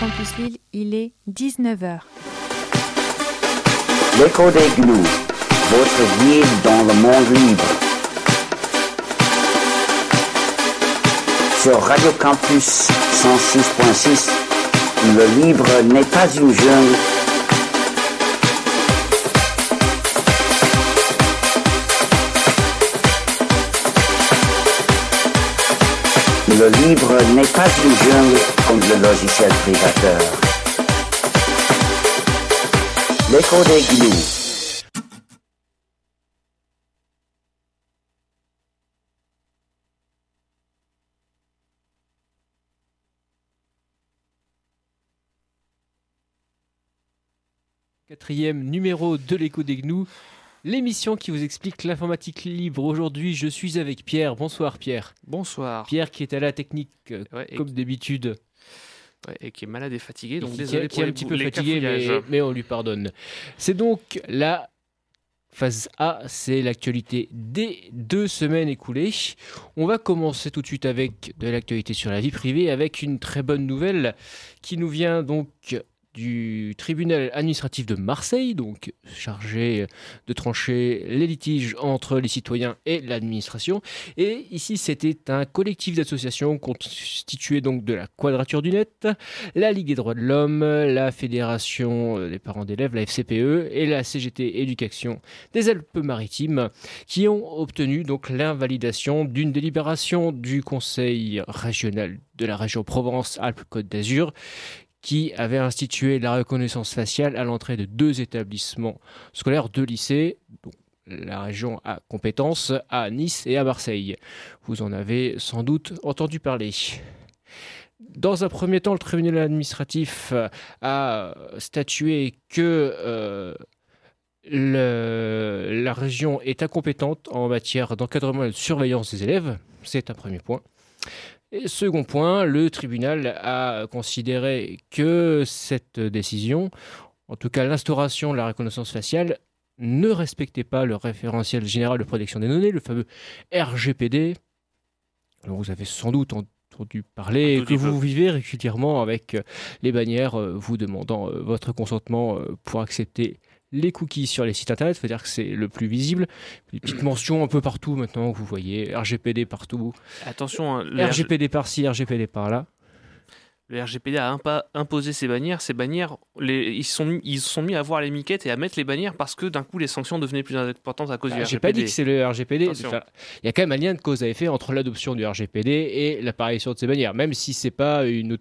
Campus Lille, il est 19h. L'écho des gnous, votre guide dans le monde libre. Sur Radio Campus 106.6, le libre n'est pas une jungle. Le libre n'est pas une jungle comme le logiciel privateur. L'écho des gnous. Quatrième numéro de l'écho des gnous, l'émission qui vous explique l'informatique libre. Aujourd'hui, je suis avec Pierre. Bonsoir Pierre. Bonsoir. Pierre qui est à la technique euh, Ouais, et, comme d'habitude. ouais, et qui est malade et fatigué, donc qui, désolé qui pour est un les petit peu fatigué, mais on lui pardonne. C'est donc la phase A, c'est l'actualité des deux semaines écoulées. On va commencer tout de suite avec de l'actualité sur la vie privée, avec une très bonne nouvelle qui nous vient donc du tribunal administratif de Marseille, donc chargé de trancher les litiges entre les citoyens et l'administration. Et ici, c'était un collectif d'associations constitué donc de la Quadrature du Net, la Ligue des droits de l'homme, la Fédération des parents d'élèves, la FCPE, et la CGT Éducation des Alpes-Maritimes, qui ont obtenu donc l'invalidation d'une délibération du Conseil régional de la région Provence-Alpes-Côte d'Azur, qui avait institué la reconnaissance faciale à l'entrée de deux établissements scolaires, deux lycées, dont la région a compétence à Nice et à Marseille. Vous en avez sans doute entendu parler. Dans un premier temps, le tribunal administratif a statué que euh, la région est incompétente en matière d'encadrement et de surveillance des élèves. C'est un premier point. Et second point, le tribunal a considéré que cette décision, en tout cas l'instauration de la reconnaissance faciale, ne respectait pas le référentiel général de protection des données, le fameux RGPD. Alors, vous avez sans doute entendu parler, que vous peu. vivez régulièrement avec les bannières euh, vous demandant euh, votre consentement euh, pour accepter les cookies sur les sites internet, c'est-à-dire que c'est le plus visible. Les petites mentions un peu partout maintenant, vous voyez RGPD partout, Attention, hein, le, RGPD par-ci, RGPD par-là. le RGPD a imposé ces bannières. Ces bannières, les- ils se sont, mis- ils sont mis à voir les miquettes et à mettre les bannières parce que d'un coup, les sanctions devenaient plus importantes à cause du RGPD. J'ai pas dit que c'est le RGPD. Enfin, Il y a quand même un lien de cause à effet entre l'adoption du RGPD et l'apparition de ces bannières, même si c'est pas une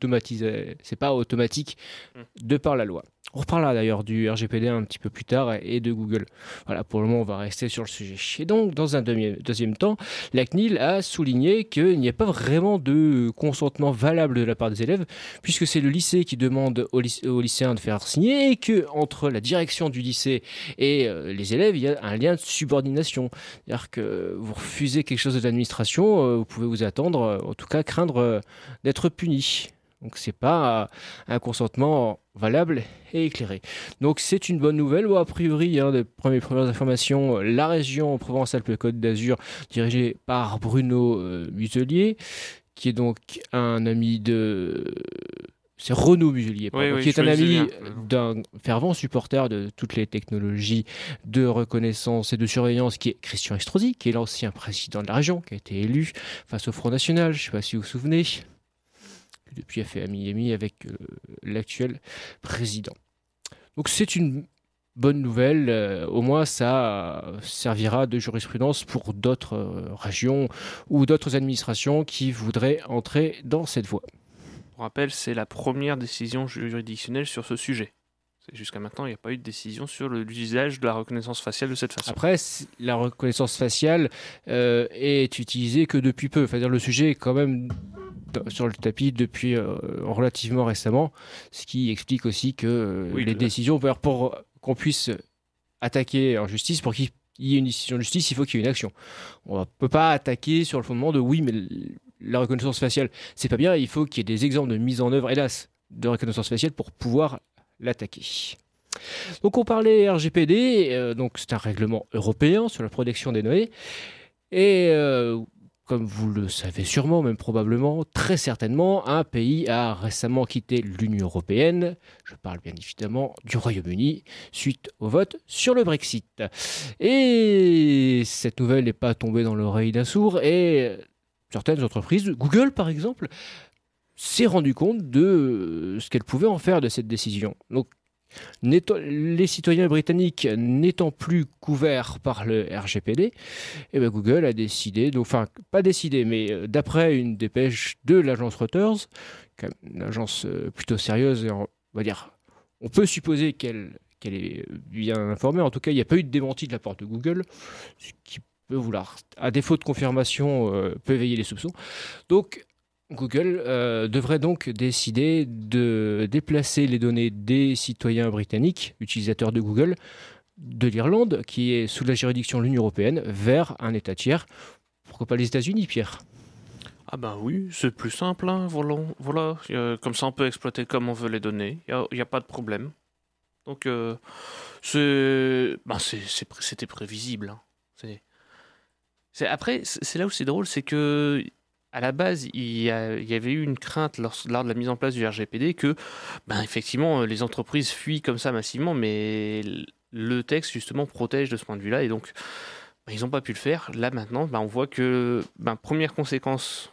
c'est pas automatique Hmm. de par la loi. On reparlera d'ailleurs du RGPD un petit peu plus tard et de Google. Voilà, pour le moment, on va rester sur le sujet. Et donc, dans un deuxième temps, la CNIL a souligné qu'il n'y a pas vraiment de consentement valable de la part des élèves, puisque c'est le lycée qui demande aux, lyc- aux lycéens de faire signer et que entre la direction du lycée et euh, les élèves, il y a un lien de subordination. C'est-à-dire que vous refusez quelque chose de l'administration, euh, vous pouvez vous attendre, euh, en tout cas craindre d'être puni. Donc c'est pas un consentement valable et éclairé. Donc c'est une bonne nouvelle. Bon, a priori, hein, des premières, premières informations, euh, la région Provence-Alpes-Côte d'Azur, dirigée par Bruno euh, Muselier, qui est donc un ami de... C'est Renaud Muselier, pardon, oui, qui est un ami d'un fervent supporter de toutes les technologies de reconnaissance et de surveillance, qui est Christian Estrosi, qui est l'ancien président de la région, qui a été élu face au Front National, je ne sais pas si vous vous souvenez, depuis a fait ami-ami avec euh, l'actuel président. Donc c'est une bonne nouvelle, euh, au moins ça servira de jurisprudence pour d'autres euh, régions ou d'autres administrations qui voudraient entrer dans cette voie. Pour rappel, c'est la première décision juridictionnelle sur ce sujet. Jusqu'à maintenant, il n'y a pas eu de décision sur l'usage de la reconnaissance faciale de cette façon. Après, la reconnaissance faciale euh, est utilisée que depuis peu. C'est-à-dire le sujet est quand même sur le tapis depuis euh, relativement récemment, ce qui explique aussi que euh, Oui, les décisions, pour, pour qu'on puisse attaquer en justice, pour qu'il y ait une décision de justice, il faut qu'il y ait une action. On ne peut pas attaquer sur le fondement de oui, mais la reconnaissance faciale, c'est pas bien, il faut qu'il y ait des exemples de mise en œuvre, hélas, de reconnaissance faciale pour pouvoir l'attaquer. Donc on parlait RGPD, euh, donc c'est un règlement européen sur la protection des données. Et euh, comme vous le savez sûrement, même probablement, très certainement, un pays a récemment quitté l'Union européenne. Je parle bien évidemment du Royaume-Uni, suite au vote sur le Brexit. Et cette nouvelle n'est pas tombée dans l'oreille d'un sourd et certaines entreprises, Google par exemple, s'est rendu compte de ce qu'elle pouvait en faire de cette décision. Les citoyens britanniques n'étant plus couverts par le RGPD, eh ben, Google a décidé, enfin pas décidé, mais euh, d'après une dépêche de l'agence Reuters, une agence euh, plutôt sérieuse, on va dire, on peut supposer qu'elle qu'elle est bien informée. En tout cas, il n'y a pas eu de démenti de la part de Google, ce qui peut vouloir, à défaut de confirmation, euh, peut éveiller les soupçons. Donc, Google euh, devrait donc décider de déplacer les données des citoyens britanniques, utilisateurs de Google, de l'Irlande, qui est sous la juridiction de l'Union européenne, vers un État tiers. Pourquoi pas les États-Unis, Pierre? Ah ben oui, c'est plus simple, hein, voilà. voilà. comme ça on peut exploiter comme on veut les données, il n'y a, pas de problème. Donc euh, ben, c'était prévisible. Hein. Après, c'est là où c'est drôle, c'est que à la base, il y, avait eu une crainte lors, de la mise en place du RGPD que, ben, effectivement, les entreprises fuient comme ça massivement, mais le texte, justement, protège de ce point de vue-là, et donc, ben, ils n'ont pas pu le faire. Là, maintenant, ben, on voit que, ben, première conséquence,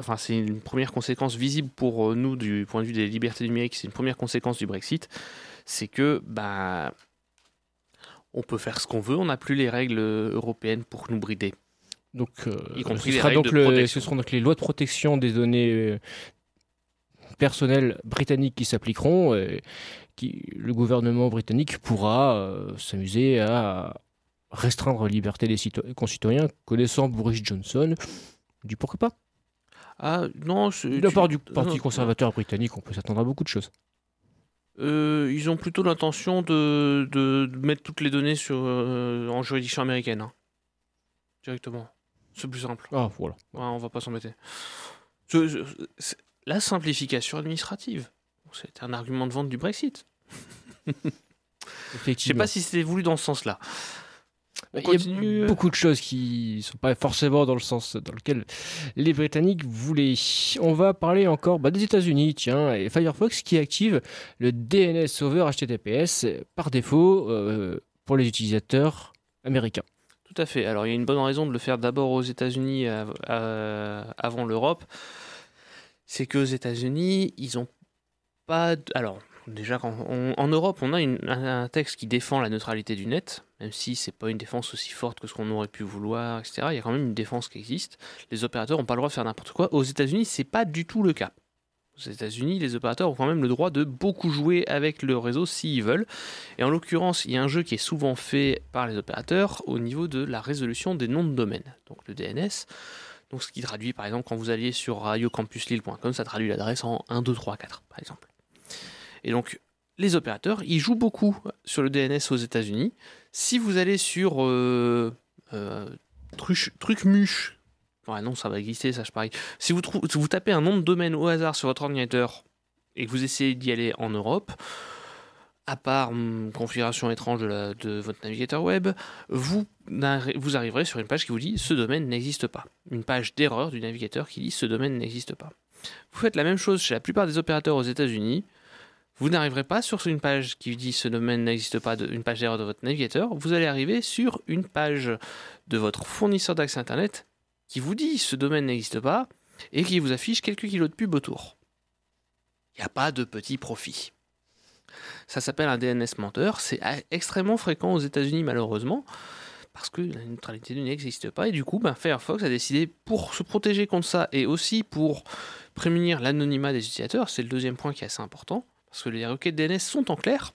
enfin, c'est une première conséquence visible pour nous du point de vue des libertés numériques, c'est une première conséquence du Brexit, c'est que, ben, on peut faire ce qu'on veut, on n'a plus les règles européennes pour nous brider. Donc, euh, ce, sera donc ce seront donc les lois de protection des données euh, personnelles britanniques qui s'appliqueront. et qui, le gouvernement britannique pourra euh, s'amuser à restreindre la liberté des concitoyens, connaissant Boris Johnson. Du pourquoi pas? Ah non, de la part du Parti conservateur britannique, on peut s'attendre à beaucoup de choses. ils ont plutôt l'intention de, de, mettre toutes les données sur, en juridiction américaine. Hein. Directement. C'est plus simple. Ah, voilà. on va pas s'embêter. La simplification administrative, c'est un argument de vente du Brexit. Je sais pas si c'était voulu dans ce sens-là. Il y a beaucoup de choses qui ne sont pas forcément dans le sens dans lequel les Britanniques voulaient. On va parler encore bah, des États-Unis, tiens, et Firefox qui active le DNS over HTTPS par défaut euh, pour les utilisateurs américains. À fait. Alors il y a une bonne raison de le faire d'abord aux États-Unis avant l'Europe. C'est qu'aux États-Unis, ils n'ont pas. Alors déjà, en Europe, on a un texte qui défend la neutralité du net, même si c'est pas une défense aussi forte que ce qu'on aurait pu vouloir, etc. Il y a quand même une défense qui existe. Les opérateurs n'ont pas le droit de faire n'importe quoi. Aux États-Unis, c'est pas du tout le cas aux États-Unis, les opérateurs ont quand même le droit de beaucoup jouer avec le réseau s'ils veulent. Et en l'occurrence, il y a un jeu qui est souvent fait par les opérateurs au niveau de la résolution des noms de domaine, donc le DNS. Donc ce qui traduit par exemple quand vous alliez sur radiocampusLille.com, ça traduit l'adresse en 1, 2, 3, 4 par exemple. Et donc les opérateurs, ils jouent beaucoup sur le DNS aux États-Unis. Si vous allez sur euh, euh, Trucmuche, Ouais, non, ça va exister, ça, je parie. Si vous, tapez un nom de domaine au hasard sur votre ordinateur et que vous essayez d'y aller en Europe, à part hum, configuration étrange de, votre navigateur web, vous, vous arriverez sur une page qui vous dit ce domaine n'existe pas. Une page d'erreur du navigateur qui dit ce domaine n'existe pas. Vous faites la même chose chez la plupart des opérateurs aux États-Unis. Vous n'arriverez pas sur une page qui dit ce domaine n'existe pas, une page d'erreur de votre navigateur. Vous allez arriver sur une page de votre fournisseur d'accès Internet qui vous dit ce domaine n'existe pas et qui vous affiche quelques kilos de pub autour. Il n'y a pas de petit profit. Ça s'appelle un DNS menteur. C'est extrêmement fréquent aux États-Unis, malheureusement, parce que la neutralité du n'existe pas. Et du coup, ben, Firefox a décidé, pour se protéger contre ça et aussi pour prémunir l'anonymat des utilisateurs, c'est le deuxième point qui est assez important, parce que les requêtes DNS sont en clair.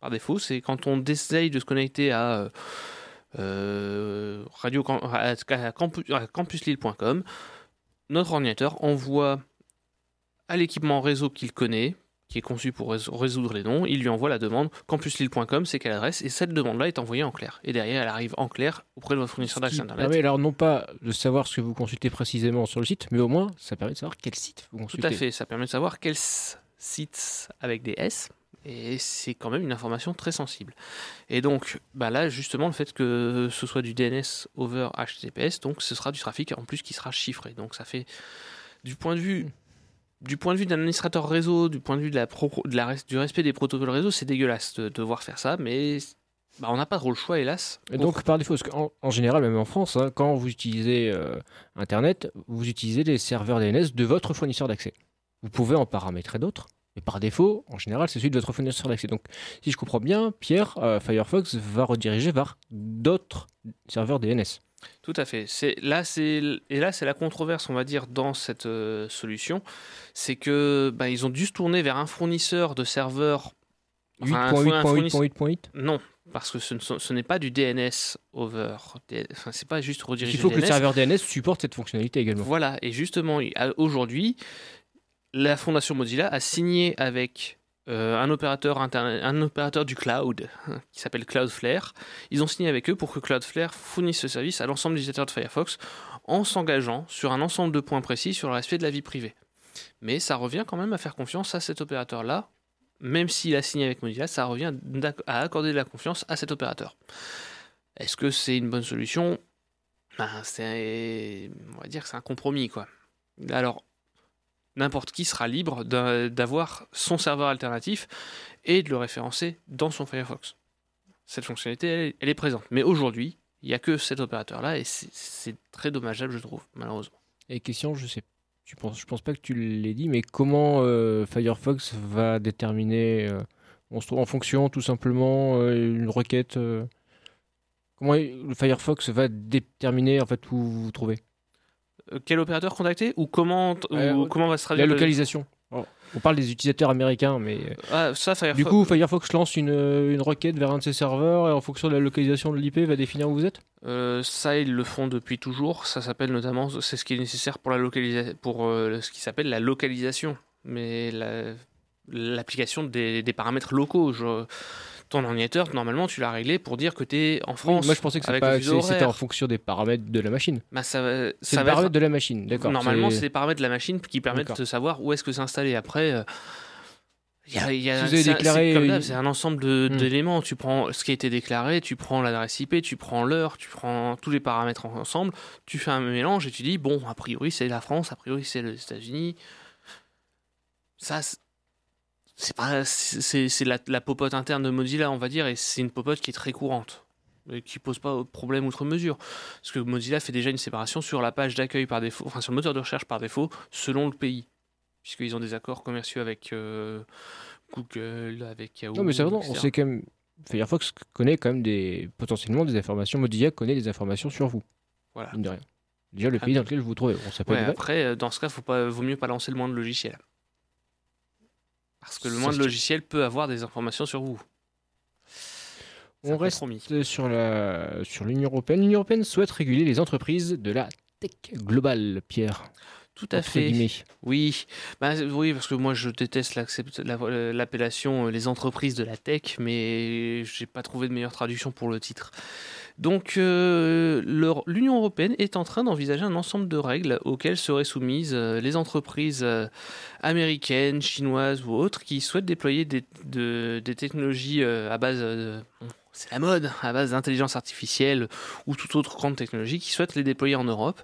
Par défaut, c'est quand on essaye de se connecter à. Euh, radio campuslille.com. Notre ordinateur envoie à l'équipement réseau qu'il connaît, qui est conçu pour résoudre les noms, il lui envoie la demande campuslille.com, c'est quelle adresse, et cette demande-là est envoyée en clair. Et derrière, elle arrive en clair auprès de votre fournisseur d'accès Internet. alors non pas de savoir ce que vous consultez précisément sur le site, mais au moins, ça permet de savoir quel site vous consultez. Tout à fait, ça permet de savoir quel site avec des S Et c'est quand même une information très sensible. Et donc, bah là, justement, le fait que ce soit du DNS over HTTPS, donc ce sera du trafic en plus qui sera chiffré. Donc ça fait, du point de vue du point de vue d'un administrateur réseau, du point de vue du respect des protocoles réseau, c'est dégueulasse de devoir faire ça, mais bah, on n'a pas trop le choix, hélas. Et donc, par défaut, parce en général, même en France, hein, quand vous utilisez euh, Internet, vous utilisez les serveurs DNS de votre fournisseur d'accès. Vous pouvez en paramétrer d'autres, mais par défaut, en général, c'est celui de votre fournisseur d'accès. Donc, si je comprends bien, Pierre, euh, Firefox va rediriger vers d'autres serveurs DNS. Tout à fait. C'est là, c'est et là, c'est la controverse, on va dire, dans cette euh, solution, c'est que bah, ils ont dû se tourner vers un fournisseur de serveurs. Enfin, un fournisseur- 8.8.8.8.8. Non, parce que ce, n'est pas du DNS over. Enfin, c'est pas juste rediriger. Il faut que le serveur DNS supporte cette fonctionnalité également. Voilà, et justement, aujourd'hui, la fondation Mozilla a signé avec euh, un, opérateur du cloud qui s'appelle Cloudflare. Ils ont signé avec eux pour que Cloudflare fournisse ce service à l'ensemble des utilisateurs de Firefox en s'engageant sur un ensemble de points précis sur le respect de la vie privée. Mais ça revient quand même à faire confiance à cet opérateur-là. Même s'il a signé avec Mozilla, ça revient à accorder de la confiance à cet opérateur. Est-ce que c'est une bonne solution? Ben, on va dire que c'est un compromis, quoi. Alors, n'importe qui sera libre d'avoir son serveur alternatif et de le référencer dans son Firefox. Cette fonctionnalité, elle, est- présente. Mais aujourd'hui, il n'y a que cet opérateur-là et c'est- très dommageable, je trouve, malheureusement. Et question, je sais, tu penses, je pense pas que tu l'aies dit, mais comment euh, Firefox va déterminer, euh, on se trouve en fonction tout simplement euh, une requête. comment Firefox va déterminer en fait où vous vous trouvez? Quel opérateur contacter ou comment, ou Euh, comment va se La traduire le- localisation. Oh, on parle des utilisateurs américains, mais euh, Ah, ça, Firefox. du coup Firefox lance une, euh, une requête vers un de ses serveurs et en fonction de la localisation de l'IP va définir où vous êtes? Euh, ça, ils le font depuis toujours. Ça s'appelle notamment, c'est ce qui est nécessaire pour la localisation, pour euh, ce qui s'appelle la localisation. Mais la- l'application des, des paramètres locaux. Je- ton ordinateur, normalement, tu l'as réglé pour dire que tu es en France. Moi je pensais que c'était en fonction des paramètres de la machine. Bah, ça va, C'est ça le va être- paramètre de la machine, d'accord. Normalement, c'est- les paramètres de la machine qui permettent de savoir où est-ce que c'est installé. Après, euh, il y a, il y a- Si déclaré- c'est un ensemble Hmm. d'éléments. Tu prends ce qui a été déclaré, tu prends l'adresse IP, tu prends l'heure, tu prends tous les paramètres en- ensemble, tu fais un mélange et tu dis bon, a priori c'est la France, a priori c'est les États-Unis. Ça, c'est- pas, c'est c'est la, la popote interne de Mozilla, on va dire, et c'est une popote qui est très courante et qui pose pas de problème outre mesure. Parce que Mozilla fait déjà une séparation sur la page d'accueil par défaut, enfin sur le moteur de recherche par défaut, selon le pays. Puisqu'ils ont des accords commerciaux avec euh, Google, avec Yahoo. Non, mais c'est vrai, on sait quand même. Firefox connaît quand même des, potentiellement des informations. Mozilla connaît des informations sur vous. Voilà. Mine de rien. Déjà, le pays dans lequel vous vous trouvez. On s'appelle. Ouais, vrai. après, euh, dans ce cas, faut pas, vaut mieux pas lancer le moins de logiciels. Parce que le tient. logiciels peut avoir des informations sur vous. On reste sur la sur l'Union européenne. L'Union européenne souhaite réguler les entreprises de la tech globale, Pierre. Tout à fait. guillemets. Oui, Bah, oui, parce que moi je déteste la- l'appellation euh, les entreprises de la tech, mais j'ai pas trouvé de meilleure traduction pour le titre. Donc euh, l'Union européenne est en train d'envisager un ensemble de règles auxquelles seraient soumises euh, les entreprises euh, américaines, chinoises ou autres qui souhaitent déployer des, de- des technologies à base c'est la mode, à base d'intelligence artificielle ou toute autre grande technologie qui souhaitent les déployer en Europe.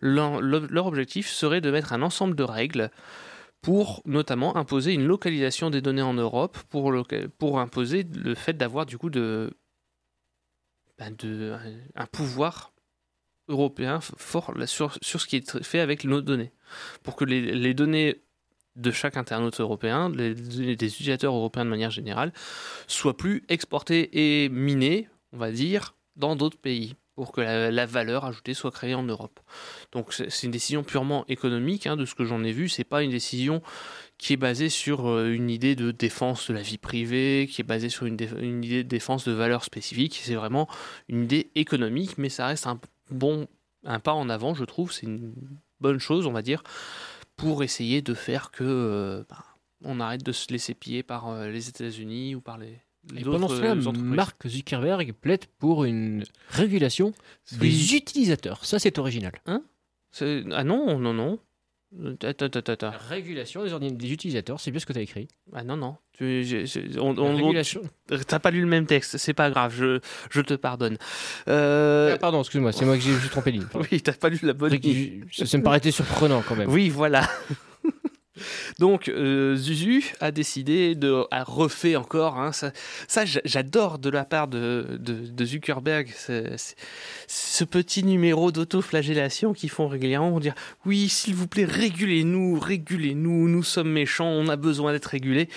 Leur, objectif serait de mettre un ensemble de règles pour notamment imposer une localisation des données en Europe, pour imposer le fait d'avoir du coup de, ben, de, un pouvoir européen fort sur, sur ce qui est fait avec nos données. Pour que les, les données de chaque internaute européen, des utilisateurs européens de manière générale, soient plus exportées et minées, on va dire, dans d'autres pays, pour que la, valeur ajoutée soit créée en Europe. Donc c'est c'est une décision purement économique, hein, de ce que j'en ai vu. C'est pas une décision qui est basée sur euh, une idée de défense de la vie privée, qui est basée sur une, dé- une idée de défense de valeurs spécifiques. C'est vraiment une idée économique, mais ça reste un bon un pas en avant, je trouve. C'est une bonne chose, on va dire, pour essayer de faire que euh, ben, on arrête de se laisser piller par euh, les États-Unis ou par les, Et pendant cela. Mark Zuckerberg plaide pour une régulation des utilisateurs. Ça, c'est original. C'est- Ah non, non, non. Attends, attends, attends. Régulation des, ordin- des utilisateurs, c'est bien ce que tu as écrit. Ah non, non. Tu- on- on- Régulation. on- T'as pas lu le même texte, c'est pas grave, je, je te pardonne. Euh, Ah, pardon, excuse-moi, c'est moi que j'ai juste trompé ligne. pardon. oui, t'as pas lu la bonne Ça, ça me paraissait surprenant quand même. Oui, voilà. Donc, euh, Zuzu a décidé de. a refait encore. hein, ça, ça, j'a- j'adore de la part de, Zuckerberg. ce petit numéro d'autoflagellation qu'ils font régulièrement pour dire Oui, s'il vous plaît, régulez-nous, régulez-nous, nous sommes méchants, on a besoin d'être régulés.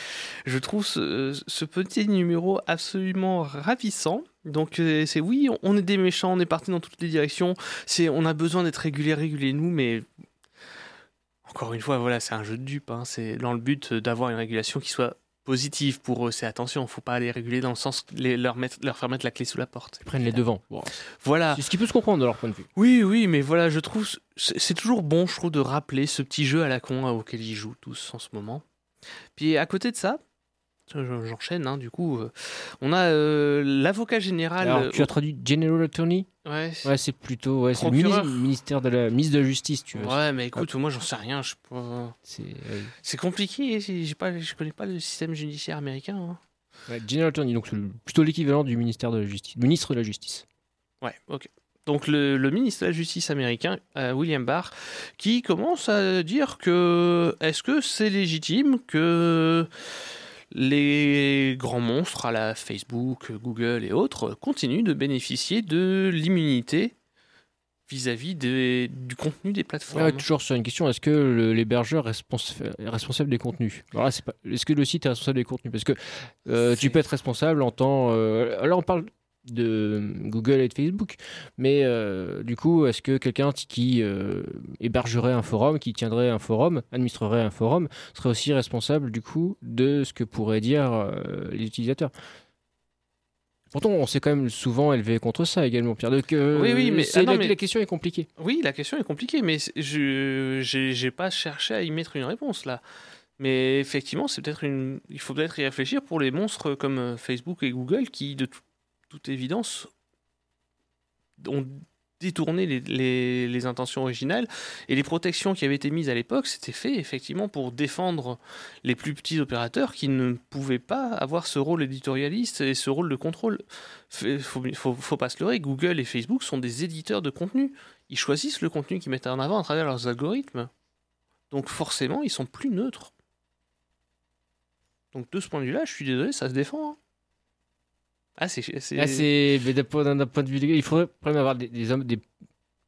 Je trouve ce, petit numéro absolument ravissant. Donc euh, c'est oui, on- on est des méchants, on est parti dans toutes les directions. C'est on a besoin d'être régulés, régulez-nous, mais encore une fois, voilà, c'est un jeu de dupes. hein. C'est dans le but d'avoir une régulation qui soit positive pour eux. C'est attention, faut pas les réguler dans le sens les, leur mettre, leur faire mettre la clé sous la porte. Ils prennent les devants. Voilà. c'est ce qui peut se comprendre de leur point de vue. Oui, oui, mais voilà, je trouve c'est c'est toujours bon, je trouve, de rappeler ce petit jeu à la con hein, auquel ils jouent tous en ce moment. Puis à côté de ça. Je- J'enchaîne, hein, du coup. euh, on a euh, l'avocat général. Alors, euh, tu as traduit General Attorney ouais, Ouais, c'est plutôt ouais, c'est le ministère de la ministre de la Justice, tu veux. ouais, mais écoute, moi j'en sais rien. Je C'est compliqué. J'ai pas, je connais pas le système judiciaire américain. hein. Ouais, General Attorney, donc plutôt l'équivalent du ministère de la Justice, ministre de la Justice. Ouais, ok. Donc le, le ministre de la Justice américain, euh, William Barr, qui commence à dire que est-ce que c'est légitime que les grands monstres à la Facebook, Google et autres continuent de bénéficier de l'immunité vis-à-vis des- du contenu des plateformes. Ouais, toujours sur une question, est-ce que le- l'hébergeur est respons- est responsable des contenus? Alors là, c'est pas, est-ce que le site est responsable des contenus? Parce que euh, tu peux être responsable en tant. euh, là, on parle de Google et de Facebook, mais euh, du coup, est-ce que quelqu'un qui euh, hébergerait un forum, qui tiendrait un forum, administrerait un forum, serait aussi responsable du coup de ce que pourraient dire euh, les utilisateurs? Pourtant, on s'est quand même souvent élevé contre ça également, Pierre. Donc, euh, Oui, oui, mais- ah non, la, mais- la question est compliquée. Oui, la question est compliquée, mais je j'ai pas cherché à y mettre une réponse là. Mais effectivement, c'est peut-être une. Il faut peut-être y réfléchir pour les monstres comme Facebook et Google qui, de tout- toute évidence, ont détourné les, intentions originales et les protections qui avaient été mises à l'époque, c'était fait effectivement pour défendre les plus petits opérateurs qui ne pouvaient pas avoir ce rôle éditorialiste et ce rôle de contrôle. Faut, faut, faut pas se leurrer, Google et Facebook sont des éditeurs de contenu. Ils choisissent le contenu qu'ils mettent en avant à travers leurs algorithmes. Donc forcément, ils sont plus neutres. Donc de ce point de vue-là, je suis désolé, ça se défend. hein. Ah, c'est... mais d'un point, de vue légal, il faudrait quand même avoir des, des hommes, des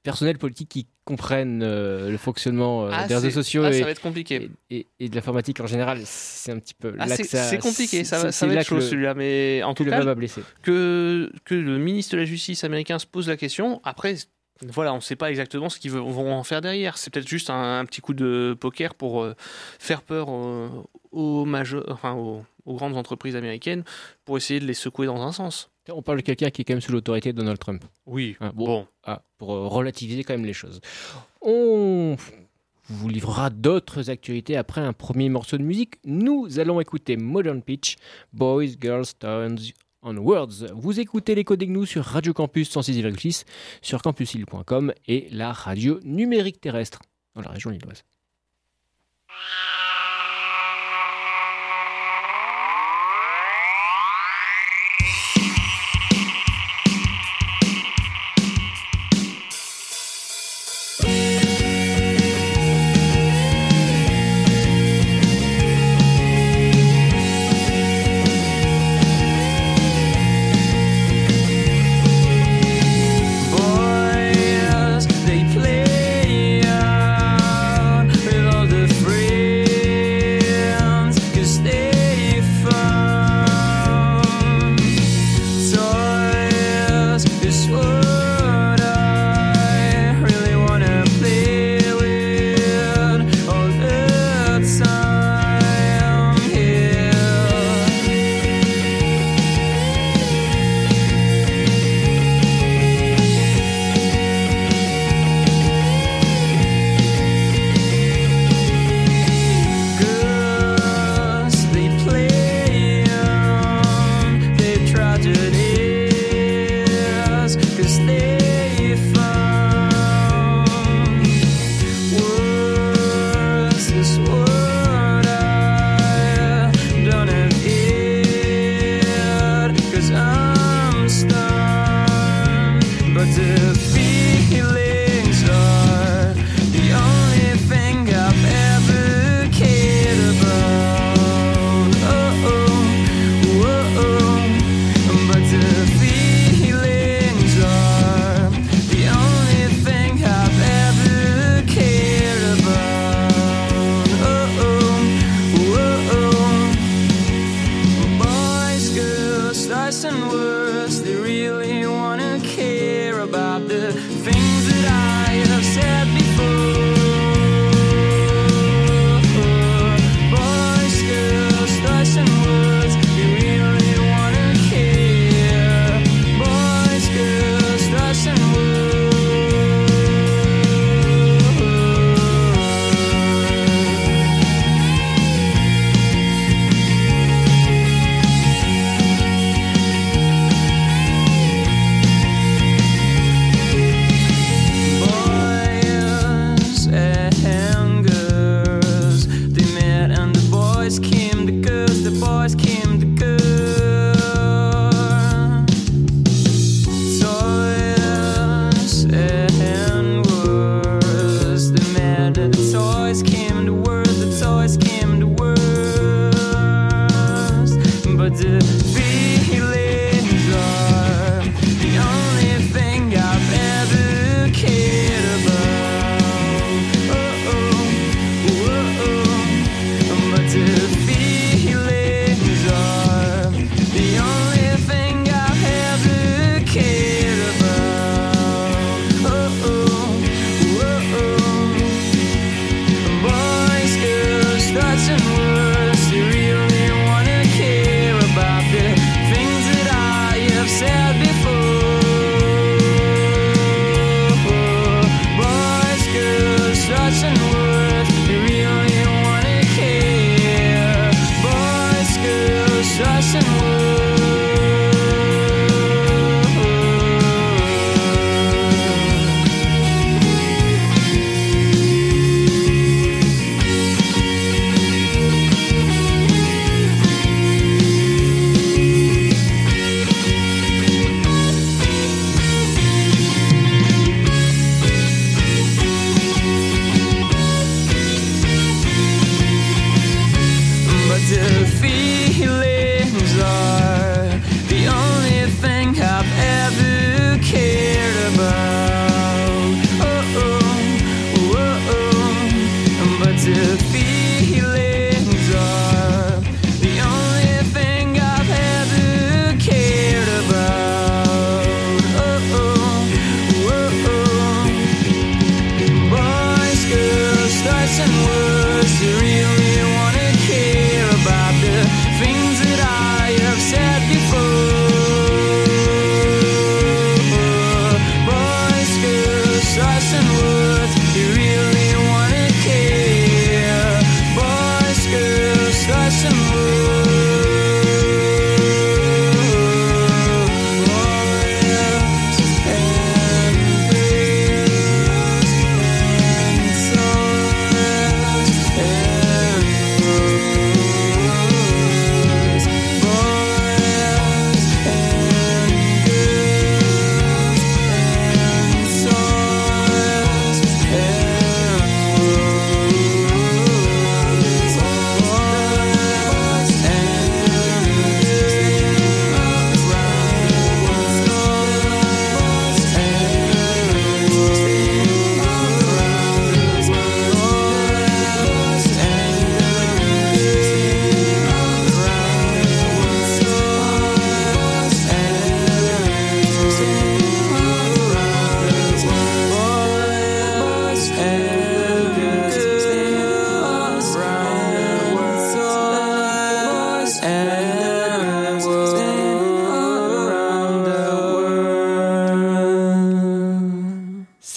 personnels politiques qui comprennent euh, le fonctionnement euh, Ah, des réseaux sociaux ah, et, ça va être compliqué. et, et- et de l'informatique en général. C'est un petit peu Ah, c'est compliqué, ça va, ça va être chaud celui-là. Mais en tout cas, bas va blesser. que, que le ministre de la Justice américain se pose la question. Après, voilà, on ne sait pas exactement ce qu'ils vont en faire derrière. C'est peut-être juste un, un petit coup de poker pour euh, faire peur aux, maje- enfin, aux, aux grandes entreprises américaines pour essayer de les secouer dans un sens. On parle de quelqu'un qui est quand même sous l'autorité de Donald Trump. Oui, bon, bon. ah, pour euh, relativiser quand même les choses. On vous livrera d'autres actualités après un premier morceau de musique. Nous allons écouter Modern Pitch, Boys, Girls, Turns on Words. Vous écoutez les codes nous sur Radio Campus 106,6, sur campusil.com et la radio numérique terrestre dans la région lilloise.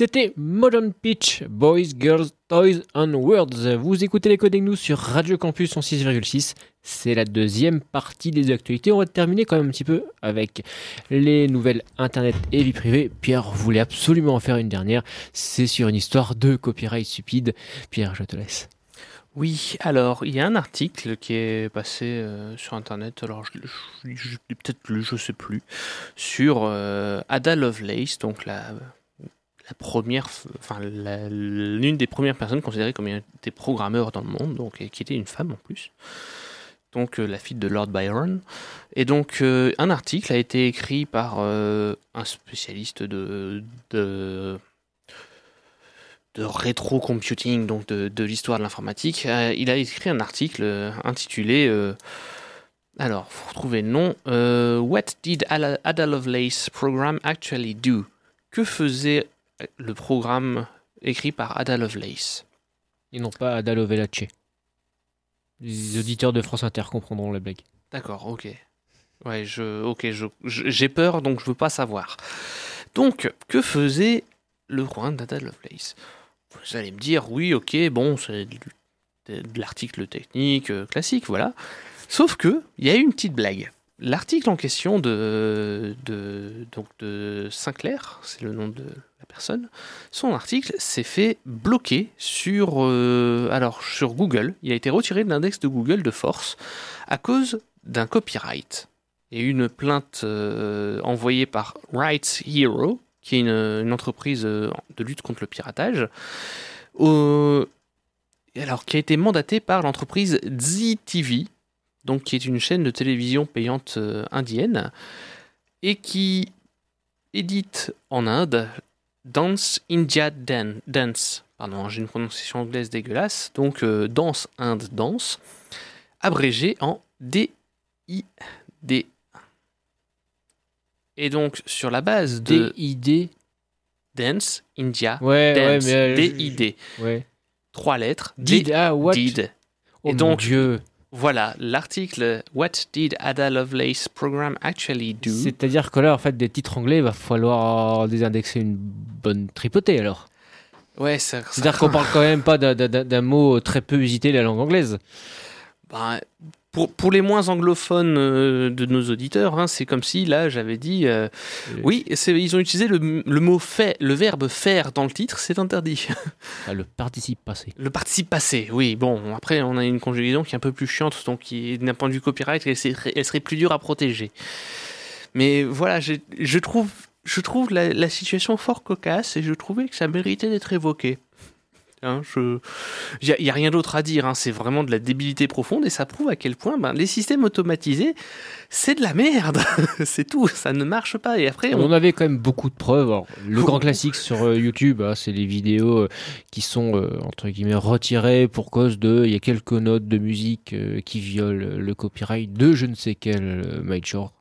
C'était Modern Pitch, Boys, Girls, Toys and Words. Vous écoutez les Coding Nous sur Radio Campus en 6,6. C'est la deuxième partie des actualités. On va terminer quand même un petit peu avec les nouvelles Internet et vie privée. Pierre voulait absolument en faire une dernière. C'est sur une histoire de copyright stupide. Pierre, je te laisse. Oui, alors il y a un article qui est passé euh, sur internet, alors je, l'ai peut-être lu, je sais plus, sur euh, Ada Lovelace, donc la, la première, enfin l'une des premières personnes considérées comme ayant été programmeur dans le monde, donc et qui était une femme en plus. Donc euh, la fille de Lord Byron. Et donc euh, un article a été écrit par euh, un spécialiste de, de de rétro-computing, donc de, de l'histoire de l'informatique. Il a écrit un article intitulé, alors, faut retrouver le nom, What did Ada Lovelace program actually do? Que faisait le programme écrit par Ada Lovelace Et non pas Ada Lovelace. Les auditeurs de France Inter comprendront la blague. D'accord, ok. Ouais, je, ok, je- j'ai peur, donc je veux pas savoir. Donc, que faisait le programme d'Ada Lovelace? Vous allez me dire, oui, ok, bon, c'est de, de- de l'article technique euh, classique, voilà. Sauf que, il y a eu une petite blague. L'article en question de, donc de Sinclair, c'est le nom de la personne, son article s'est fait bloquer sur, euh, alors, sur Google. Il a été retiré de l'index de Google de force à cause d'un copyright et une plainte euh, envoyée par Rights Hero, qui est une, entreprise euh, de lutte contre le piratage, alors, qui a été mandatée par l'entreprise ZTV, donc qui est une chaîne de télévision payante euh, indienne, et qui édite en Inde Dance India Dan- Dance. Pardon, j'ai une prononciation anglaise dégueulasse. Donc, euh, Danse Inde Danse, abrégé en DID. Et donc, sur la base de DID. Dance India Ouais, ouais, Dance, mais. euh, je- DID, Ouais. trois lettres, Did, ah, what? Did. Oh Et donc, Dieu. Voilà, l'article What did Ada Lovelace program actually do? C'est-à-dire que là, en fait, des titres anglais, il va falloir désindexer une bonne tripotée alors. Ouais, ça, ça C'est-à-dire qu'on parle quand même pas d'un- d'un d'un mot très peu usité de la langue anglaise. Ben, pour, pour les moins anglophones euh, de nos auditeurs, hein, c'est comme si là j'avais dit euh, oui, ils ont utilisé le, le mot fait, le verbe faire dans le titre, c'est interdit. Ah, le participe passé. Le participe passé, oui. Bon, après on a une conjugaison qui est un peu plus chiante, donc qui d'un point de vue copyright, elle serait, elle serait plus dure à protéger. Mais voilà, je trouve, je trouve la, la situation fort cocasse et je trouvais que ça méritait d'être évoqué. Hein, je... Il n'y a, rien d'autre à dire, hein, c'est vraiment de la débilité profonde et ça prouve à quel point ben, les systèmes automatisés, c'est de la merde. c'est tout, ça ne marche pas. Et après, on... On avait quand même beaucoup de preuves. Alors, le grand classique sur euh, YouTube, hein, c'est les vidéos euh, qui sont euh, entre guillemets retirées pour cause de il y a quelques notes de musique qui violent le copyright de je ne sais quel major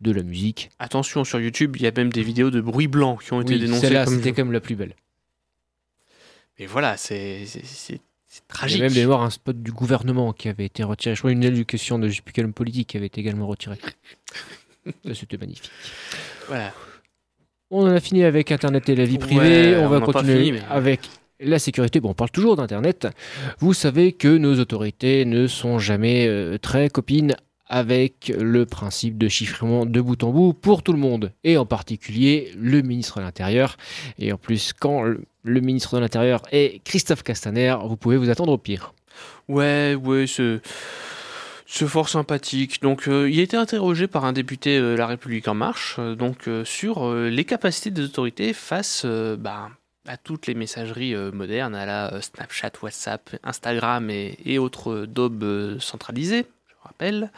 de la musique. attention, sur YouTube, il y a même des vidéos de bruit blanc qui ont été Oui, dénoncées celle-là, comme... c'était quand même la plus belle. Et voilà, c'est c'est- c'est- c'est J'ai tragique. même mémoires un spot du gouvernement qui avait été retiré. Je crois une éducation de je sais plus quel homme politique qui avait été également retiré. Ça, C'était magnifique. Voilà. On en a fini avec Internet et la vie privée. Ouais, on on va continuer fini, mais- avec la sécurité. Bon, on parle toujours d'Internet. Vous savez que nos autorités ne sont jamais euh, très copines avec le principe de chiffrement de bout en bout pour tout le monde, et en particulier le ministre de l'Intérieur. Et en plus, quand le, ministre de l'Intérieur est Christophe Castaner, vous pouvez vous attendre au pire. Ouais, ouais, c'est fort sympathique. Donc, euh, il a été interrogé par un député euh, La République En Marche euh, donc, euh, sur les capacités des autorités face bah, à toutes les messageries modernes, à la Snapchat, WhatsApp, Instagram et, et autres daubes centralisées, rappelle.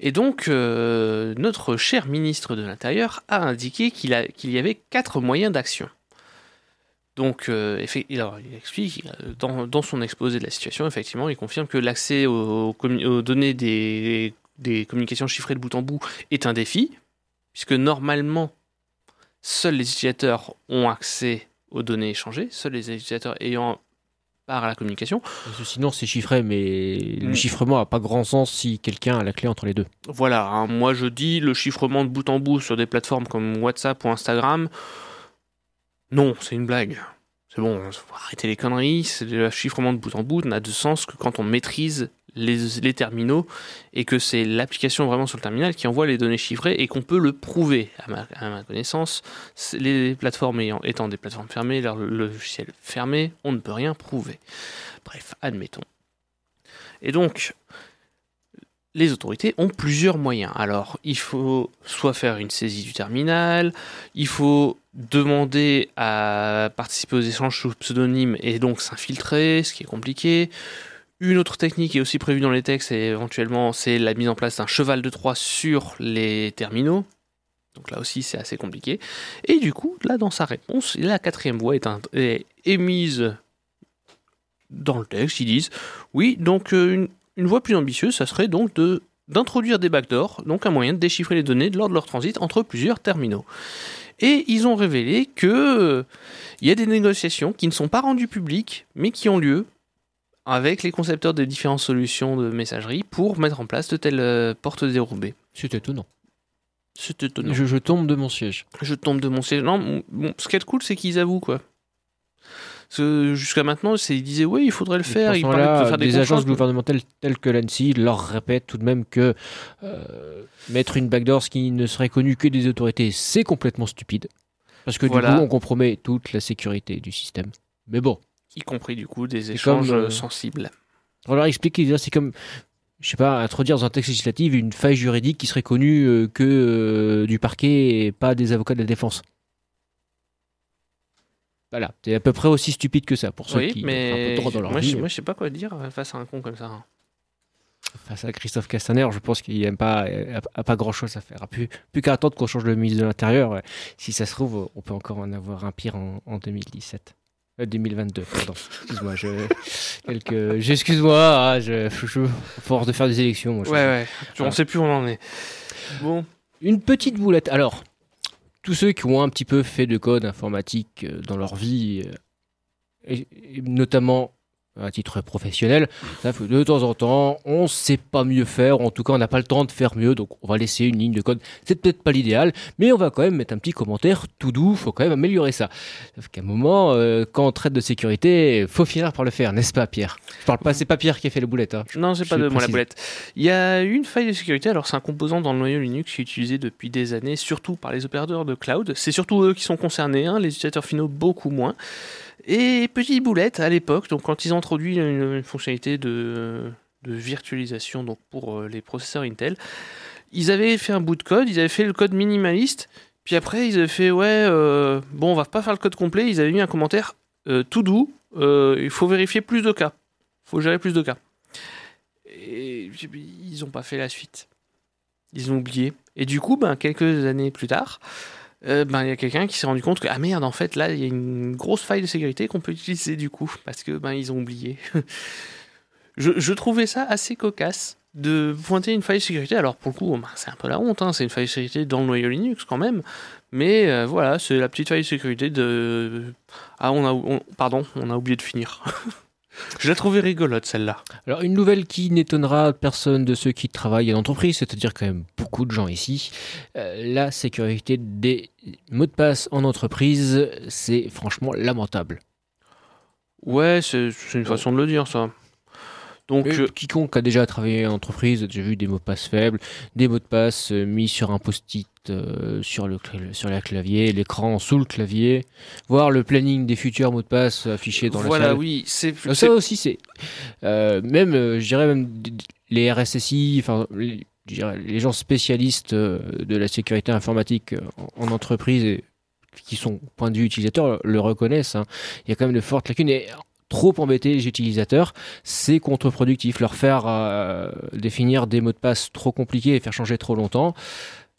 Et donc, euh, notre cher ministre de l'Intérieur a indiqué qu'il y avait quatre moyens d'action. Donc, euh, il explique, euh, dans, son exposé de la situation, effectivement, il confirme que l'accès aux, données des communications chiffrées de bout en bout est un défi, puisque normalement, seuls les utilisateurs ont accès aux données échangées, seuls les utilisateurs ayant part à la communication. Parce que sinon, c'est chiffré, mais le Mm. chiffrement n'a pas grand sens si quelqu'un a la clé entre les deux. Voilà, hein, moi je dis le chiffrement de bout en bout sur des plateformes comme WhatsApp ou Instagram, non, c'est une blague. C'est bon, faut arrêter les conneries, c'est le chiffrement de bout en bout n'a de sens que quand on maîtrise les, terminaux et que c'est l'application vraiment sur le terminal qui envoie les données chiffrées et qu'on peut le prouver. À ma, connaissance, les plateformes ayant, étant des plateformes fermées, leur logiciel fermé, on ne peut rien prouver. Bref, admettons. Et donc, les autorités ont plusieurs moyens. Alors, il faut soit faire une saisie du terminal, il faut demander à participer aux échanges sous pseudonyme et donc s'infiltrer, ce qui est compliqué. Une autre technique est aussi prévue dans les textes, et éventuellement, c'est la mise en place d'un cheval de Troie sur les terminaux. Donc là aussi, c'est assez compliqué. Et du coup, là, dans sa réponse, la quatrième voie est, émise dans le texte. Ils disent, oui, donc euh, une, voie plus ambitieuse, ça serait donc d'introduire des backdoors, donc un moyen de déchiffrer les données lors de leur transit entre plusieurs terminaux. Et ils ont révélé que euh, il y a des négociations qui ne sont pas rendues publiques, mais qui ont lieu avec les concepteurs des différentes solutions de messagerie pour mettre en place de telles euh, portes dérobées. C'est étonnant. C'est étonnant. Je, je tombe de mon siège. Je tombe de mon siège. Non, bon, ce qui est cool, c'est qu'ils avouent, quoi. Jusqu'à maintenant, ils disaient, oui, il faudrait le faire. Ils parlaient de faire des, des agences gouvernementales telles que l'ANSI leur répètent tout de même que euh, mettre une backdoor ce qui ne serait connu que des autorités, c'est complètement stupide. Parce que Voilà. du coup, on compromet toute la sécurité du système. Mais bon, Y compris, du coup, des échanges comme, euh, euh, sensibles. on leur explique, c'est comme je sais pas, introduire dans un texte législatif une faille juridique qui serait connue euh, que euh, du parquet et pas des avocats de la défense. Voilà, c'est à peu près aussi stupide que ça pour ceux Oui, qui mettent un peu mais droit dans leur moi, vie. je, moi, je sais pas quoi dire face à un con comme ça. hein. Face à Christophe Castaner, je pense qu'il n'aime pas, a, a pas grand chose à faire. Plus, plus qu'à attendre qu'on change le ministre de l'Intérieur. Si ça se trouve, on peut encore en avoir un pire en, en 2017. Euh, 2022, pardon. Excuse-moi, je. Quelques... J'excuse-moi, ah, je, je, je- force de faire des élections. Moi, je- Ouais, ouais. On Voilà. sait plus où on en est. Bon. Une petite boulette. Alors, tous ceux qui ont un petit peu fait de code informatique euh, dans leur vie, euh, et notamment à titre professionnel, de temps en temps, on sait pas mieux faire, en tout cas on n'a pas le temps de faire mieux, donc on va laisser une ligne de code. C'est peut-être pas l'idéal, mais on va quand même mettre un petit commentaire tout doux, faut quand même améliorer ça. Sauf qu'à un moment, euh, quand on traite de sécurité, faut finir par le faire, n'est-ce pas Pierre? Je parle pas, c'est pas Pierre qui a fait les boulettes. Hein. Non, c'est je pas de moi la boulette. Il y a une faille de sécurité. Alors, c'est un composant dans le noyau Linux qui est utilisé depuis des années, surtout par les opérateurs de cloud. C'est surtout eux qui sont concernés, hein, les utilisateurs finaux beaucoup moins. Et petite boulette à l'époque, donc quand ils ont introduit une, fonctionnalité de, virtualisation donc pour euh, les processeurs Intel, ils avaient fait un bout de code, ils avaient fait le code minimaliste. Puis après, ils avaient fait ouais, euh, bon, on va pas faire le code complet. Ils avaient mis un commentaire euh, tout doux. il faut vérifier plus de cas. Il faut gérer plus de cas. Et ils n'ont pas fait la suite. Ils ont oublié. Et du coup, ben, quelques années plus tard, euh, ben, il y a quelqu'un qui s'est rendu compte que, ah merde, en fait, là, il y a une grosse faille de sécurité qu'on peut utiliser du coup, parce que ben, ils ont oublié. je, trouvais ça assez cocasse de pointer une faille de sécurité. Alors, pour le coup, ben, c'est un peu la honte, hein, c'est une faille de sécurité dans le noyau Linux quand même. Mais euh, voilà, c'est la petite faille de sécurité de. Ah, on a, on- pardon, on a oublié de finir. je la trouvais rigolote celle-là. Alors, une nouvelle qui n'étonnera personne de ceux qui travaillent à l'entreprise, c'est-à-dire quand même beaucoup de gens ici. Euh, la sécurité des mots de passe en entreprise, c'est franchement lamentable. Ouais, c'est une façon de le dire, ça. Donc, euh, quiconque a déjà travaillé en entreprise a déjà vu des mots de passe faibles, des mots de passe euh, mis sur un post-it euh, sur, le, sur le clavier, l'écran sous le clavier, voir le planning des futurs mots de passe affichés dans voilà, la salle. oui, c'est. Euh, c'est- Ça aussi, c'est euh, même, euh, je dirais même les RSSI, enfin les, gens spécialistes de la sécurité informatique en, en entreprise et qui sont point de vue utilisateur le reconnaissent. hein. Il y a quand même de fortes lacunes et trop embêter les utilisateurs, c'est contre-productif. Leur faire euh, définir des mots de passe trop compliqués et faire changer trop longtemps,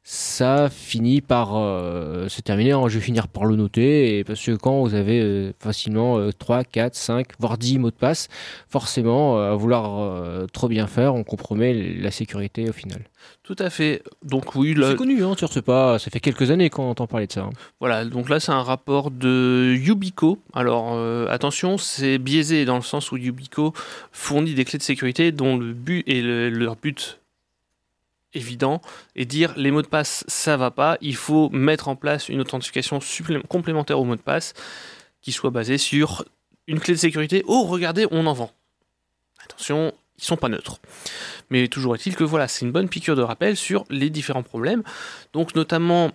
ça finit par euh, se terminer en je vais finir par le noter et parce que quand vous avez euh, facilement euh, 3, 4, 5 voire 10 mots de passe forcément euh, à vouloir euh, trop bien faire on compromet la sécurité au final Tout à fait. Donc, oui, là, c'est connu hein, pas ça fait quelques années qu'on entend parler de ça hein. voilà. Donc là, c'est un rapport de Yubico. Alors, attention, c'est biaisé dans le sens où Yubico fournit des clés de sécurité dont le but et le- leur but évident est dire les mots de passe, ça va pas. Il faut mettre en place une authentification complémentaire aux mots de passe qui soit basée sur une clé de sécurité. Oh, regardez, on en vend. Attention, ils sont pas neutres. Mais toujours est-il que voilà, c'est une bonne piqûre de rappel sur les différents problèmes. Donc notamment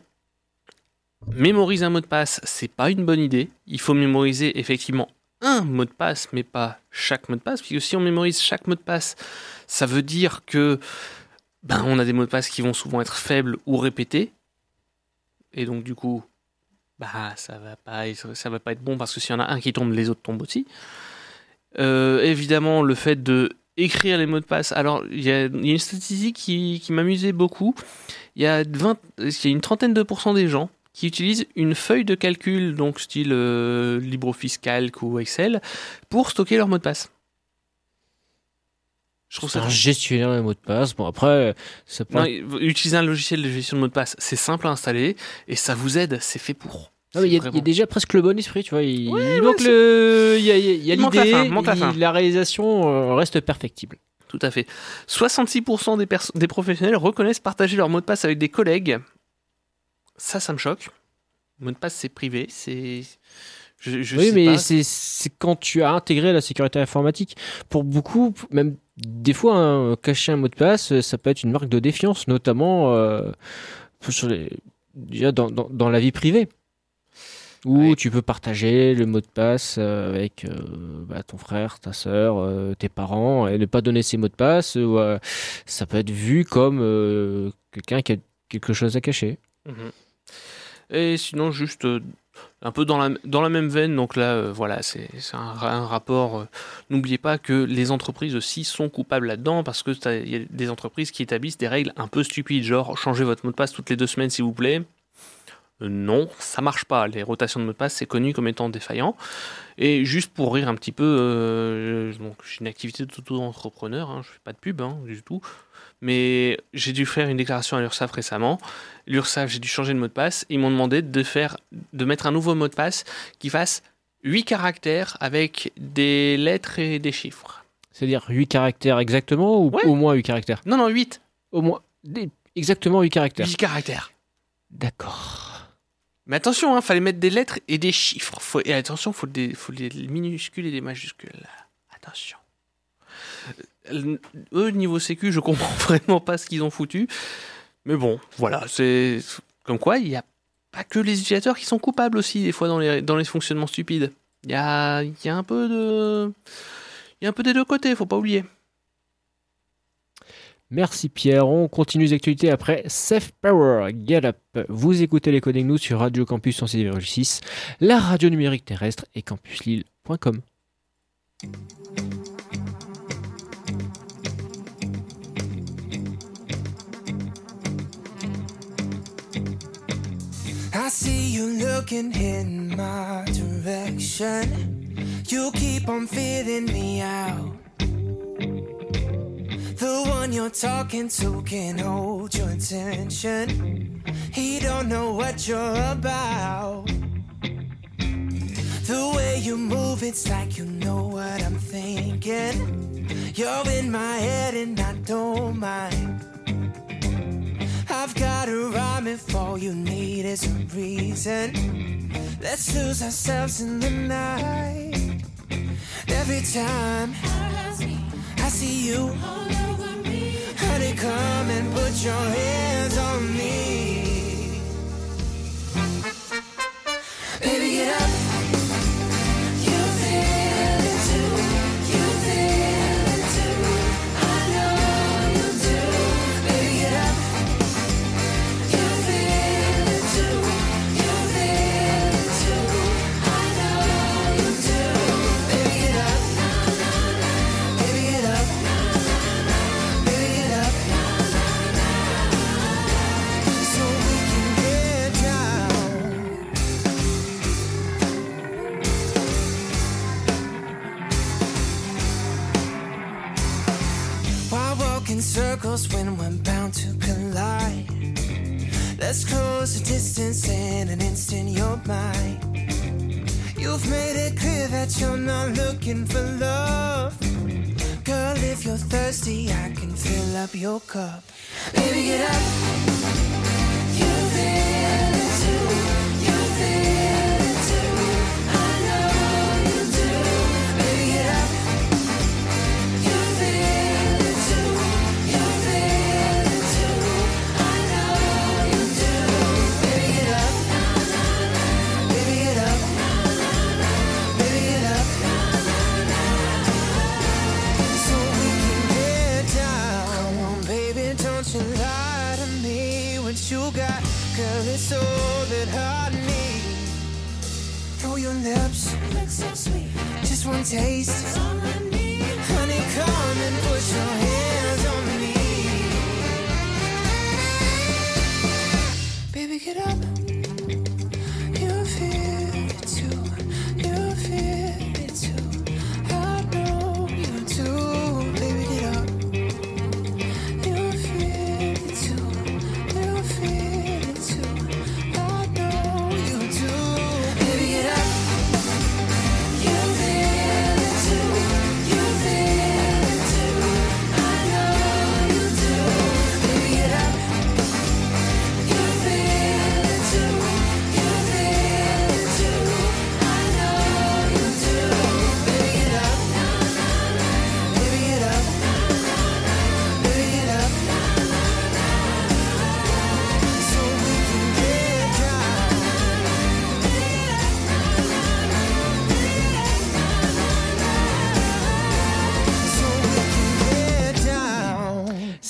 mémoriser un mot de passe, c'est pas une bonne idée. Il faut mémoriser effectivement un mot de passe, mais pas chaque mot de passe. Parce que si on mémorise chaque mot de passe, ça veut dire que ben, on a des mots de passe qui vont souvent être faibles ou répétés. Et donc du coup, bah ça va pas va pas être bon parce que s'il y en a un qui tombe, les autres tombent aussi. Euh, évidemment, le fait de écrire les mots de passe. Alors, il y a, une statistique qui, m'amusait beaucoup. Il y a 20, il y a une trentaine de pourcents des gens qui utilisent une feuille de calcul, donc style euh, LibreOffice Calc ou Excel, pour stocker leurs mots de passe. Je trouve ça un gestionnaire de mots de passe bon après ça peut non, utiliser un logiciel de gestion de mots de passe, c'est simple à installer et ça vous aide, c'est fait pour. Non, mais il y, a- y déjà presque le bon esprit, tu vois. Il, Ouais, il manque le, il y a, y l'idée, la réalisation euh, reste perfectible. Tout à fait. 66% des, des professionnels reconnaissent partager leur mot de passe avec des collègues. Ça, ça me choque. Le mot de passe, c'est privé, c'est... Je, je oui, sais mais c'est quand tu as intégré la sécurité informatique. Pour beaucoup, même des fois, hein, cacher un mot de passe, euh, ça peut être une marque de défiance, notamment euh, sur les, déjà dans, dans, dans la vie privée. où Ouais. tu peux partager le mot de passe euh, avec euh, bah, ton frère, ta soeur, tes parents, et ne pas donner ces mots de passe. euh, ça peut être vu comme euh, quelqu'un qui a quelque chose à cacher. Mhm. Et sinon, juste euh, un peu dans la, même veine, donc là, euh, voilà, c'est un, ra- un rapport. euh, N'oubliez pas que les entreprises aussi sont coupables là-dedans parce que il y a des entreprises qui établissent des règles un peu stupides, genre changez votre mot de passe toutes les deux semaines, s'il vous plaît. Euh, non, ça marche pas. Les rotations de mots de passe, c'est connu comme étant défaillant. Et juste pour rire un petit peu, j'ai une activité d'auto-entrepreneur, hein, je fais pas de pub hein, du tout, mais j'ai dû faire une déclaration à l'URSSAF récemment. L'URSSAF, j'ai dû changer de mot de passe. Ils m'ont demandé de faire, de mettre un nouveau mot de passe qui fasse 8 caractères avec des lettres et des chiffres. C'est-à-dire 8 caractères exactement ou Ouais. au moins 8 caractères? Non, non, 8. Au moins exactement 8 caractères. 8 caractères. D'accord. Mais attention, il fallait mettre des lettres et des chiffres. Faut, et attention, il faut des, faut des minuscules et des majuscules. Attention. Eux, niveau sécu, je comprends vraiment pas ce qu'ils ont foutu. Mais bon, voilà, c'est comme quoi il n'y a pas que les utilisateurs qui sont coupables aussi, des fois, dans les, dans les fonctionnements stupides. Il y a, y a un peu de. Il y a un peu des deux côtés, faut pas oublier. Merci Pierre. On continue les actualités après Safe Power Get. Vous écoutez les Coding Nous sur Radio Campus 106,6, la radio numérique terrestre et campuslille.com. I see you looking in my direction. You keep on feeling me out. The one you're talking to can hold your attention. He don't know what you're about. The way you move, it's like you know what I'm thinking. You're in my head and I don't mind. I've got a rhyme if all you need is a reason. Let's lose ourselves in the night. Every time I see you, honey, come and put your hands on me. In circles when we're bound to collide? Let's close the distance in an instant, you're mine. You've made it clear that you're not looking for love. Girl, if you're thirsty, I can fill up your cup. Baby, get up. You feel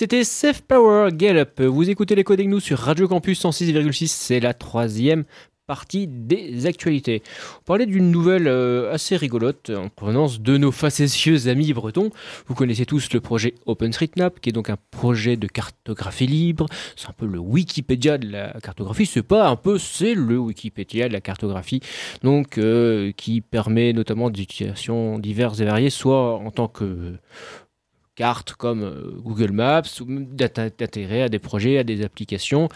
c'était Safe Power Get Up. Vous écoutez les avec nous sur Radio Campus 106,6. C'est la troisième partie des actualités. On parlait d'une nouvelle euh, assez rigolote en provenance de nos facétieux amis bretons. Vous connaissez tous le projet OpenStreetMap, qui est donc un projet de cartographie libre. C'est un peu le Wikipédia de la cartographie. C'est pas un peu, c'est le Wikipédia de la cartographie. Donc, euh, qui permet notamment des utilisations diverses et variées, soit en tant que carte comme euh, Google Maps, ou à des projets, à des applications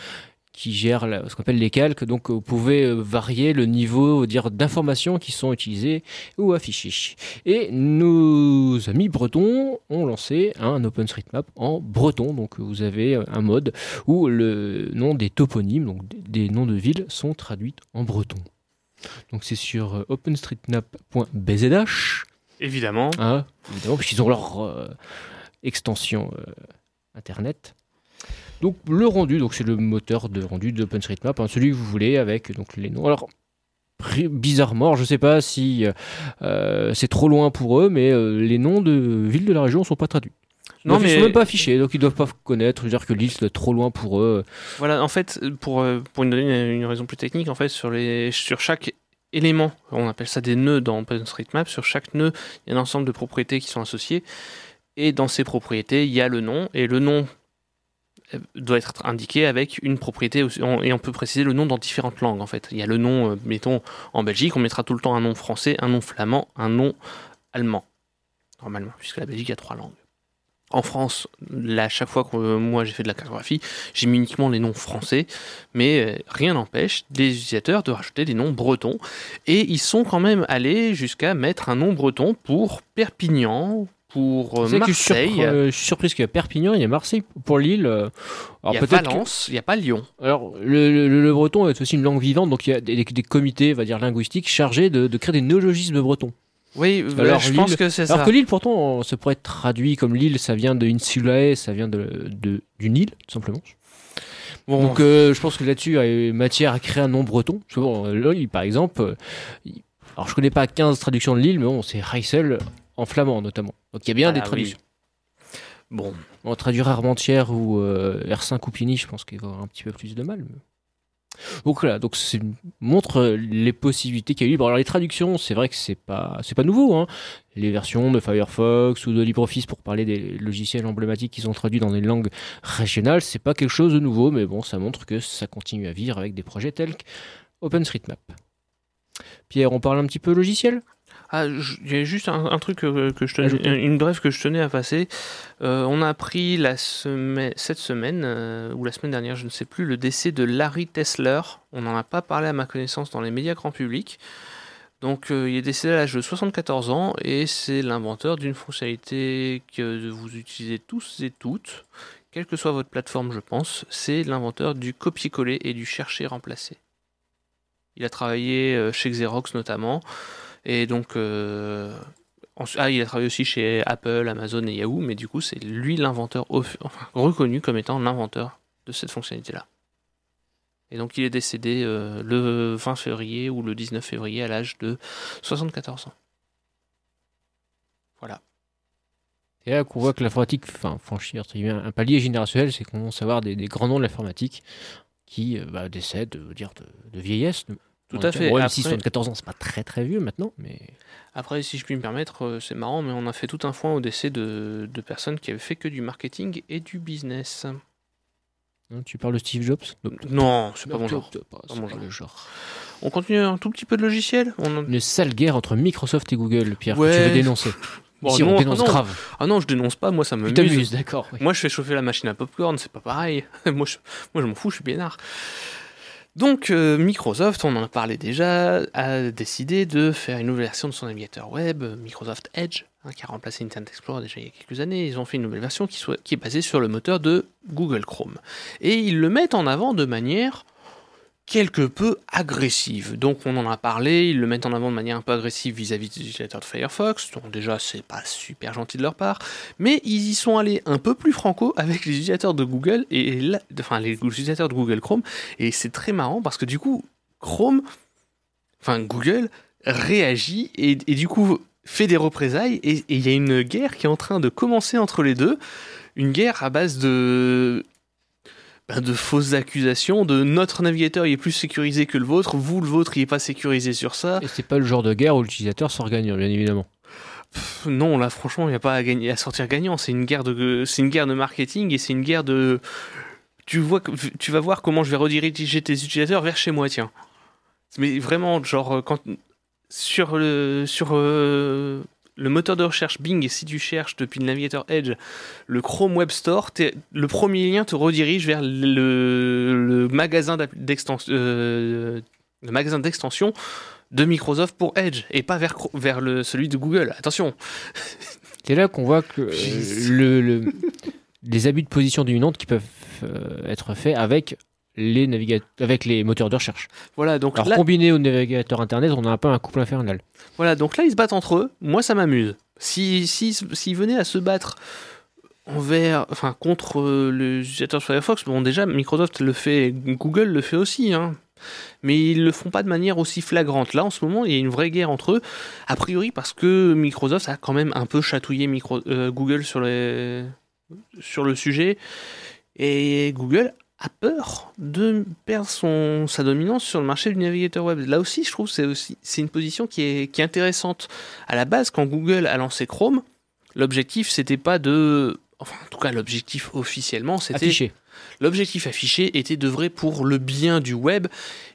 qui gèrent ce qu'on appelle les calques. Donc, vous pouvez euh, varier le niveau d'informations qui sont utilisées ou affichées. Et nos amis bretons ont lancé un OpenStreetMap en breton. Donc, vous avez euh, un mode où le nom des toponymes, donc des noms de villes, sont traduits en breton. Donc, c'est sur euh, openstreetmap.bzh. Évidemment. Ah, évidemment, puisqu'ils ont leur euh, extension euh, internet. Donc le rendu, donc c'est le moteur de rendu d'OpenStreetMap, hein, celui que vous voulez avec donc les noms. Alors bizarrement, je sais pas si euh, c'est trop loin pour eux, mais les noms de villes de la région sont pas traduits. Non, mais ils sont mais- même pas affichés, donc ils doivent pas connaître. Dire que l'île c'est trop loin pour eux. Voilà, en fait, pour, pour une, une raison plus technique, en fait, sur, les, sur chaque élément, on appelle ça des nœuds dans OpenStreetMap, sur chaque nœud, il y a un ensemble de propriétés qui sont associées. Et dans ces propriétés, il y a le nom, et le nom euh, doit être indiqué avec une propriété, et on peut préciser le nom dans différentes langues, en fait. Il y a le nom, euh, mettons, en Belgique, on mettra tout le temps un nom français, un nom flamand, un nom allemand, normalement, puisque la Belgique a trois langues. En France, là, chaque fois que euh, moi j'ai fait de la cartographie, j'ai mis uniquement les noms français, mais euh, rien n'empêche les utilisateurs de rajouter des noms bretons. Et ils sont quand même allés jusqu'à mettre un nom breton pour Perpignan, pour euh, je Marseille, surpris- euh, je suis surpris qu'il y a Perpignan, il y a Marseille pour l'île. euh, il y a peut-être que- Valence, il n'y a pas Lyon. Alors, le, le- le breton est aussi une langue vivante, donc il y a des, des comités, va dire, linguistiques chargés de, de créer des néologismes bretons. Oui, euh, Alors, je pense que c'est Alors ça. que l'île, pourtant, ça pourrait être traduit comme l'île, ça vient de insulae, ça vient de, de- d'une île, tout simplement. Bon, Donc, euh, je pense que là-dessus, il y a matière à créer un nom breton. Euh, l'île, par exemple, euh, il- alors je connais pas 15 traductions de l'île, mais bon, c'est Heysel en flamand, notamment. Donc, il y a bien Ah, des oui. traductions. bon, On traduira Armentières ou euh, R5 ou Pini, je pense qu'il va y avoir un petit peu plus de mal. mais- Donc voilà, donc c'est montre euh, les possibilités qu'il y a eu. Bon, alors les traductions, c'est vrai que c'est pas c'est pas nouveau. Hein. Les versions de Firefox ou de LibreOffice pour parler des logiciels emblématiques qui sont traduits dans des langues régionales, c'est pas quelque chose de nouveau, mais bon, ça montre que ça continue à vivre avec des projets tels qu'OpenStreetMap. Pierre, on parle un petit peu logiciel? Ah, il y a juste un, un truc que, que je tenais, une brève que je tenais à passer. Euh, on a appris la semaine, cette semaine euh, ou la semaine dernière, je ne sais plus, le décès de Larry Tesler. On n'en a pas parlé à ma connaissance dans les médias grand public. Donc, euh, il est décédé à l'âge de 74 ans et c'est l'inventeur d'une fonctionnalité que vous utilisez tous et toutes, quelle que soit votre plateforme, je pense. C'est l'inventeur du copier-coller et du chercher-remplacer. Il a travaillé euh, chez Xerox notamment. Et donc, euh, ah, il a travaillé aussi chez Apple, Amazon et Yahoo, mais du coup, c'est lui l'inventeur, reconnu comme étant l'inventeur de cette fonctionnalité-là. Et donc, il est décédé euh, le 20 février ou le 19 février à l'âge de 74 ans. Voilà. Et là qu'on voit que l'informatique enfin, franchit un palier générationnel, c'est qu'on commence à avoir des, grands noms de l'informatique qui euh, bah, décèdent de vieillesse. Tout à fait. Bon, même Après- si 74 ans, c'est pas très très vieux maintenant, mais Après, si je puis me permettre, euh, c'est marrant, mais on a fait tout un foin au décès de, de personnes qui avaient fait que du marketing et du business. hein, tu parles de Steve Jobs? Non, c'est pas mon genre. tu- pas- Pas c'est mon pas genre. le genre. On continue un tout petit peu de logiciel? On en- Une sale guerre entre Microsoft et Google, Pierre, que Ouais. tu veux dénoncer. Bon, non, on dénonce ah non. grave. Ah non, je dénonce pas, moi ça Tu m'amuse. t'amuses, d'accord. oui. Moi je fais chauffer la machine à popcorn, c'est pas pareil. moi, je, moi je m'en fous, je suis bénard. Donc euh, Microsoft, on en a parlé déjà, a décidé de faire une nouvelle version de son navigateur web, euh, Microsoft Edge, hein, qui a remplacé Internet Explorer déjà il y a quelques années. Ils ont fait une nouvelle version qui, est basée sur le moteur de Google Chrome. Et ils le mettent en avant de manière quelque peu agressive. Donc on en a parlé, ils le mettent en avant de manière un peu agressive vis-à-vis des utilisateurs de Firefox. Donc déjà c'est pas super gentil de leur part, mais ils y sont allés un peu plus franco avec les utilisateurs de Google et enfin les utilisateurs de Google Chrome et c'est très marrant parce que du coup Chrome, enfin Google réagit et, du coup fait des représailles et il y a une guerre qui est en train de commencer entre les deux une guerre à base de de fausses accusations, de notre navigateur il est plus sécurisé que le vôtre, vous le vôtre il est pas sécurisé sur ça. Et c'est pas le genre de guerre où l'utilisateur sort gagnant, bien évidemment. Pff, non, là franchement il n'y a pas à, gagner, à sortir gagnant. C'est une guerre de c'est une guerre de marketing et c'est une guerre de tu vois que- tu vas voir comment je vais rediriger tes utilisateurs vers chez moi tiens. Mais vraiment genre quand sur le sur euh, le moteur de recherche Bing, et si tu cherches depuis le navigateur Edge le Chrome Web Store, le premier lien te redirige vers le, le magasin d'app- d'extension, euh, le magasin d'extension de Microsoft pour Edge et pas vers, vers le, celui de Google. Attention. C'est là qu'on voit que euh, Jésus. le, le- les abus de position dominante qui peuvent euh, être faits avec les navigateurs, avec les moteurs de recherche. Voilà donc Alors là, combiné au navigateur internet, on a un peu un couple infernal. voilà donc là ils se battent entre eux. Moi ça m'amuse. Si si s'ils venaient à se battre envers, enfin contre euh, les utilisateurs de Firefox, bon déjà Microsoft le fait, Google le fait aussi, hein. mais ils le font pas de manière aussi flagrante. Là en ce moment il y a une vraie guerre entre eux, a priori parce que Microsoft a quand même un peu chatouillé Micro- euh, Google sur les sur le sujet et Google a peur de perdre son, sa dominance sur le marché du navigateur web. Là aussi, je trouve que c'est aussi c'est une position qui est, qui est intéressante. À la base, quand Google a lancé Chrome, l'objectif c'était pas de, enfin en tout cas l'objectif officiellement, c'était Affiché. l'objectif affiché était d'œuvrer pour le bien du web.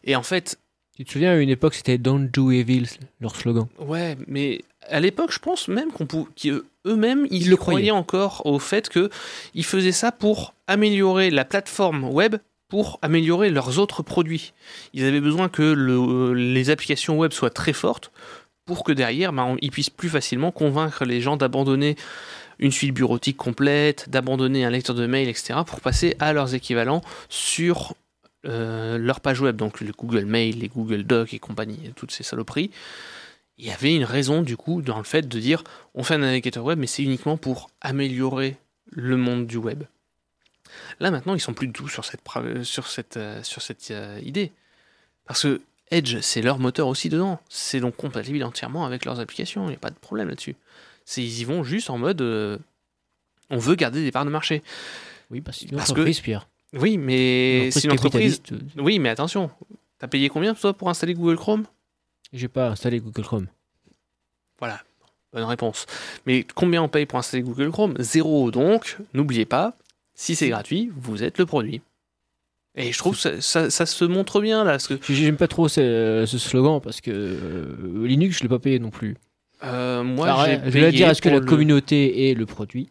Et en fait, Tu te souviens, à une époque, c'était Don't Do Evil, leur slogan. Ouais, mais à l'époque, je pense même qu'on qu'eux-mêmes, ils, Ils le croyaient. croyaient encore au fait que ils faisaient ça pour améliorer la plateforme web, pour améliorer leurs autres produits. Ils avaient besoin que le- les applications web soient très fortes pour que derrière, ben, on- ils puissent plus facilement convaincre les gens d'abandonner une suite bureautique complète, d'abandonner un lecteur de mail, etc., pour passer à leurs équivalents sur euh, leur page web, donc le Google Mail, les Google Docs et compagnie, toutes ces saloperies il y avait une raison du coup dans le fait de dire on fait un navigateur web mais c'est uniquement pour améliorer le monde du web. Là maintenant ils sont plus du tout sur cette, pra- sur cette, euh, sur cette euh, idée. Parce que Edge c'est leur moteur aussi dedans. C'est donc compatible entièrement avec leurs applications, il n'y a pas de problème là-dessus. Ils y vont juste en mode euh, on veut garder des parts de marché. Oui, parce que Parce une que- entreprise, Pierre. Oui mais c'est une entreprise... Oui mais attention, t'as payé combien toi pour installer Google Chrome? J'ai pas installé Google Chrome. Voilà, bonne réponse. Mais combien on paye pour installer Google Chrome? Zéro. Donc, n'oubliez pas, si c'est gratuit, vous êtes le produit. Et je trouve que ça, ça- ça se montre bien là. Que, J'ai- J'aime pas trop ce, ce slogan parce que euh, Linux, je l'ai pas payé non plus. euh, moi, j'ai je vais dire, est-ce que la le- communauté est le produit?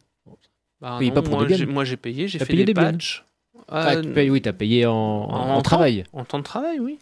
Bah non, pas pour moi, j'ai- Moi, j'ai payé, j'ai fait payé des Debian patchs. Ah, Euh, tu payes, oui, t'as payé en, en, en temps. travail. En temps de travail, oui.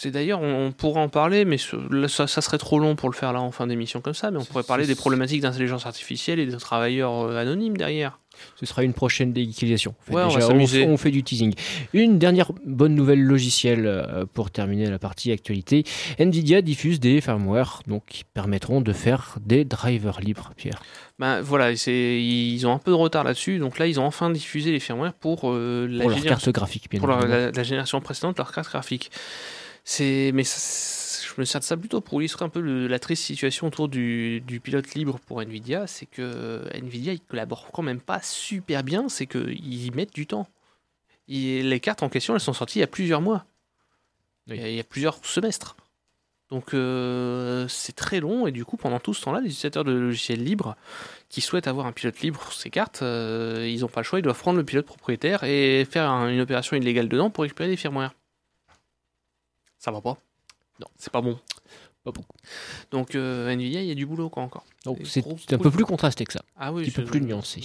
C'est d'ailleurs, on, on pourrait en parler, mais ce- là, ça, ça serait trop long pour le faire là en fin d'émission comme ça. Mais on pourrait parler des problématiques d'intelligence artificielle et des travailleurs euh, anonymes derrière. Ce sera une prochaine déguisation. En fait, Ouais, on va s'amuser. on fait du teasing. Une dernière bonne nouvelle logicielle euh, pour terminer la partie actualité. Nvidia diffuse des firmware donc, qui permettront de faire des drivers libres, Pierre. Ben voilà, ils ont un peu de retard là-dessus, donc là ils ont enfin diffusé les firmware pour euh, la Pour leur génération carte graphique, bien pour leur- la, la génération précédente, leur carte graphique. C'est, mais je me sers de ça plutôt pour illustrer un peu la triste situation autour du, pilote libre pour Nvidia. C'est que Nvidia, ils collaborent quand même pas super bien. C'est qu'ils mettent du temps. Les cartes en question, elles sont sorties il y a plusieurs mois. Il, y a, plusieurs semestres. Donc euh, c'est très long et du coup pendant tout ce temps-là, les utilisateurs de logiciels libres qui souhaitent avoir un pilote libre sur ces cartes, euh, ils n'ont pas le choix, ils doivent prendre le pilote propriétaire et faire un- une opération illégale dedans pour récupérer des firmware. Ça va pas Non, c'est pas bon. Pas beaucoup. Donc euh, Nvidia, il y a du boulot quoi encore. Donc c'est un peu plus contrasté que ça. Ah oui, petit peu plus nuancé.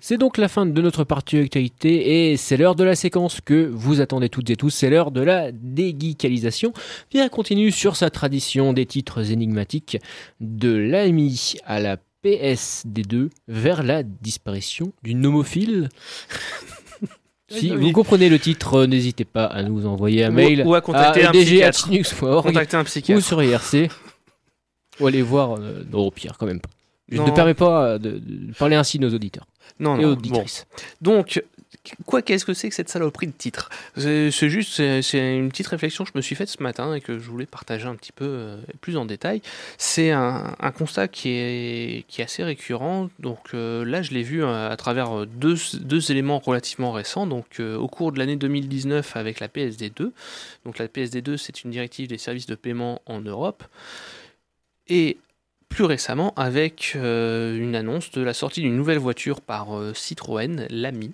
C'est donc la fin de notre partie actualité et c'est l'heure de la séquence que vous attendez toutes et tous. C'est l'heure de la dégeekalisation. Pierre continue sur sa tradition des titres énigmatiques de l'AMI à la PSD2 vers la disparition du nomophile. Si Oui, vous comprenez le titre, euh, n'hésitez pas à nous envoyer un mail ou à contacter un psychiatre. dg@linux.org Contacter un ou sur IRC ou aller voir. euh, non, Pierre, quand même pas. Je Non. ne permets pas euh, de, de parler ainsi de nos auditeurs Non, et non, bon. auditrices. Donc, quoi qu'est-ce que c'est que cette saloperie de titre? C'est juste, c'est une petite réflexion que je me suis faite ce matin et que je voulais partager un petit peu euh, plus en détail. C'est un, constat qui est, assez récurrent. Donc euh, là, je l'ai vu euh, à travers deux, éléments relativement récents. Donc au cours de l'année 2019 avec la PSD2. Donc la PSD2, c'est une directive des services de paiement en Europe. Et plus récemment avec une annonce de la sortie d'une nouvelle voiture par Citroën, l'Ami.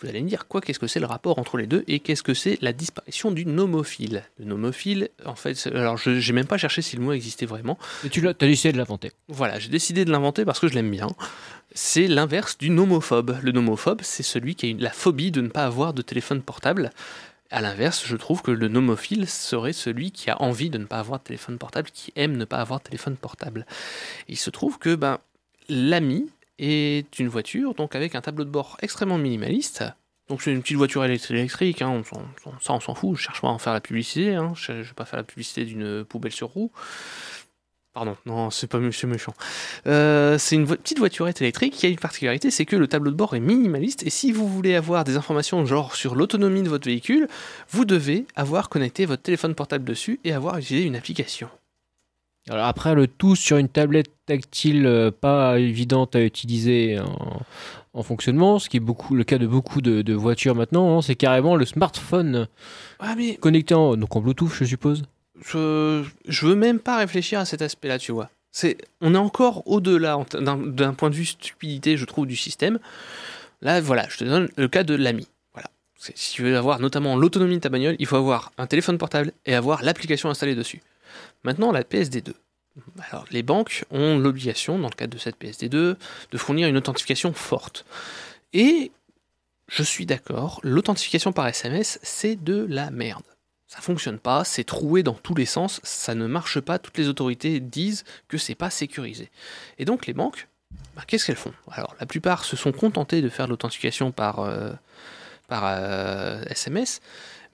Vous allez me dire quoi Qu'est-ce que c'est le rapport entre les deux et qu'est-ce que c'est la disparition du nomophile? Le nomophile, en fait, alors je n'ai même pas cherché si le mot existait vraiment. Et tu as décidé de l'inventer. Voilà, j'ai décidé de l'inventer parce que je l'aime bien. C'est l'inverse du nomophobe. Le nomophobe, c'est celui qui a une- la phobie de ne pas avoir de téléphone portable. À l'inverse, je trouve que le nomophile serait celui qui a envie de ne pas avoir de téléphone portable, qui aime ne pas avoir de téléphone portable. Il se trouve que ben, l'ami est une voiture donc avec un tableau de bord extrêmement minimaliste. Donc c'est une petite voiture élect- électrique, hein, on ça on s'en fout, je cherche pas à en faire la publicité, hein, je ne vais pas faire la publicité d'une poubelle sur roue. Pardon, non, c'est pas méchant. Euh, c'est une petite voiturette électrique qui a une particularité, c'est que le tableau de bord est minimaliste et si vous voulez avoir des informations genre sur l'autonomie de votre véhicule, vous devez avoir connecté votre téléphone portable dessus et avoir utilisé une application. Alors après, le tout sur une tablette tactile euh, pas évidente à utiliser en, en fonctionnement, ce qui est beaucoup le cas de beaucoup de, de voitures maintenant, hein, c'est carrément le smartphone Ah mais connecté en, donc en Bluetooth, je suppose. je, je veux même pas réfléchir à cet aspect-là, tu vois. C'est, on est encore au-delà d'un, point de vue stupidité, je trouve, du système. Là, voilà, je te donne le cas de l'ami. Voilà. Si tu veux avoir notamment l'autonomie de ta bagnole, il faut avoir un téléphone portable et avoir l'application installée dessus. Maintenant, la PSD2. Alors, les banques ont l'obligation, dans le cadre de cette PSD2, de fournir une authentification forte. Et je suis d'accord, l'authentification par SMS, c'est de la merde. Ça fonctionne pas, c'est troué dans tous les sens, ça ne marche pas, toutes les autorités disent que c'est pas sécurisé. Et donc les banques, bah, qu'est-ce qu'elles font? Alors la plupart se sont contentées de faire l'authentification par, euh, par euh, SMS,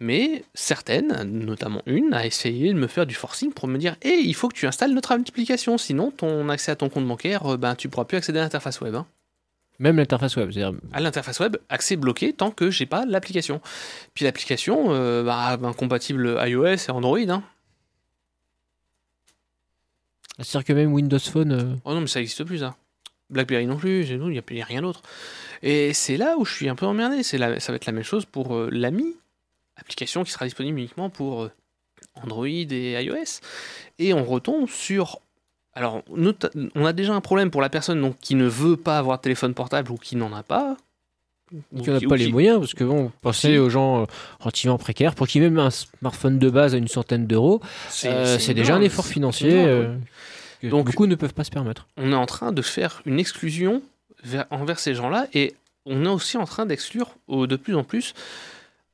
mais certaines, notamment une, a essayé de me faire du forcing pour me dire Hé, il faut que tu installes notre application, sinon ton accès à ton compte bancaire, euh, ben, tu pourras plus accéder à l'interface web. hein. Même l'interface web. C'est-à-dire, À l'interface web, accès bloqué tant que j'ai pas l'application. Puis l'application, euh, bah, ben, compatible iOS et Android. hein. c'est-à-dire que même Windows Phone. euh, Oh non, mais ça n'existe plus, ça. BlackBerry non plus, il n'y a, rien d'autre. Et c'est là où je suis un peu emmerdé. C'est la- ça va être la même chose pour euh, l'AMI, application qui sera disponible uniquement pour euh, Android et iOS. Et on retombe sur. Alors, on a déjà un problème pour la personne donc, qui ne veut pas avoir de téléphone portable ou qui n'en a pas. qui n'a pas les qui- moyens, parce que bon, pensez aux gens euh, relativement précaires, pour qui même un smartphone de base à une centaine d'euros, euh, c'est déjà un effort financier euh, que Donc- beaucoup ne peuvent pas se permettre. on est en train de faire une exclusion vers- envers ces gens-là et on est aussi en train d'exclure de plus en plus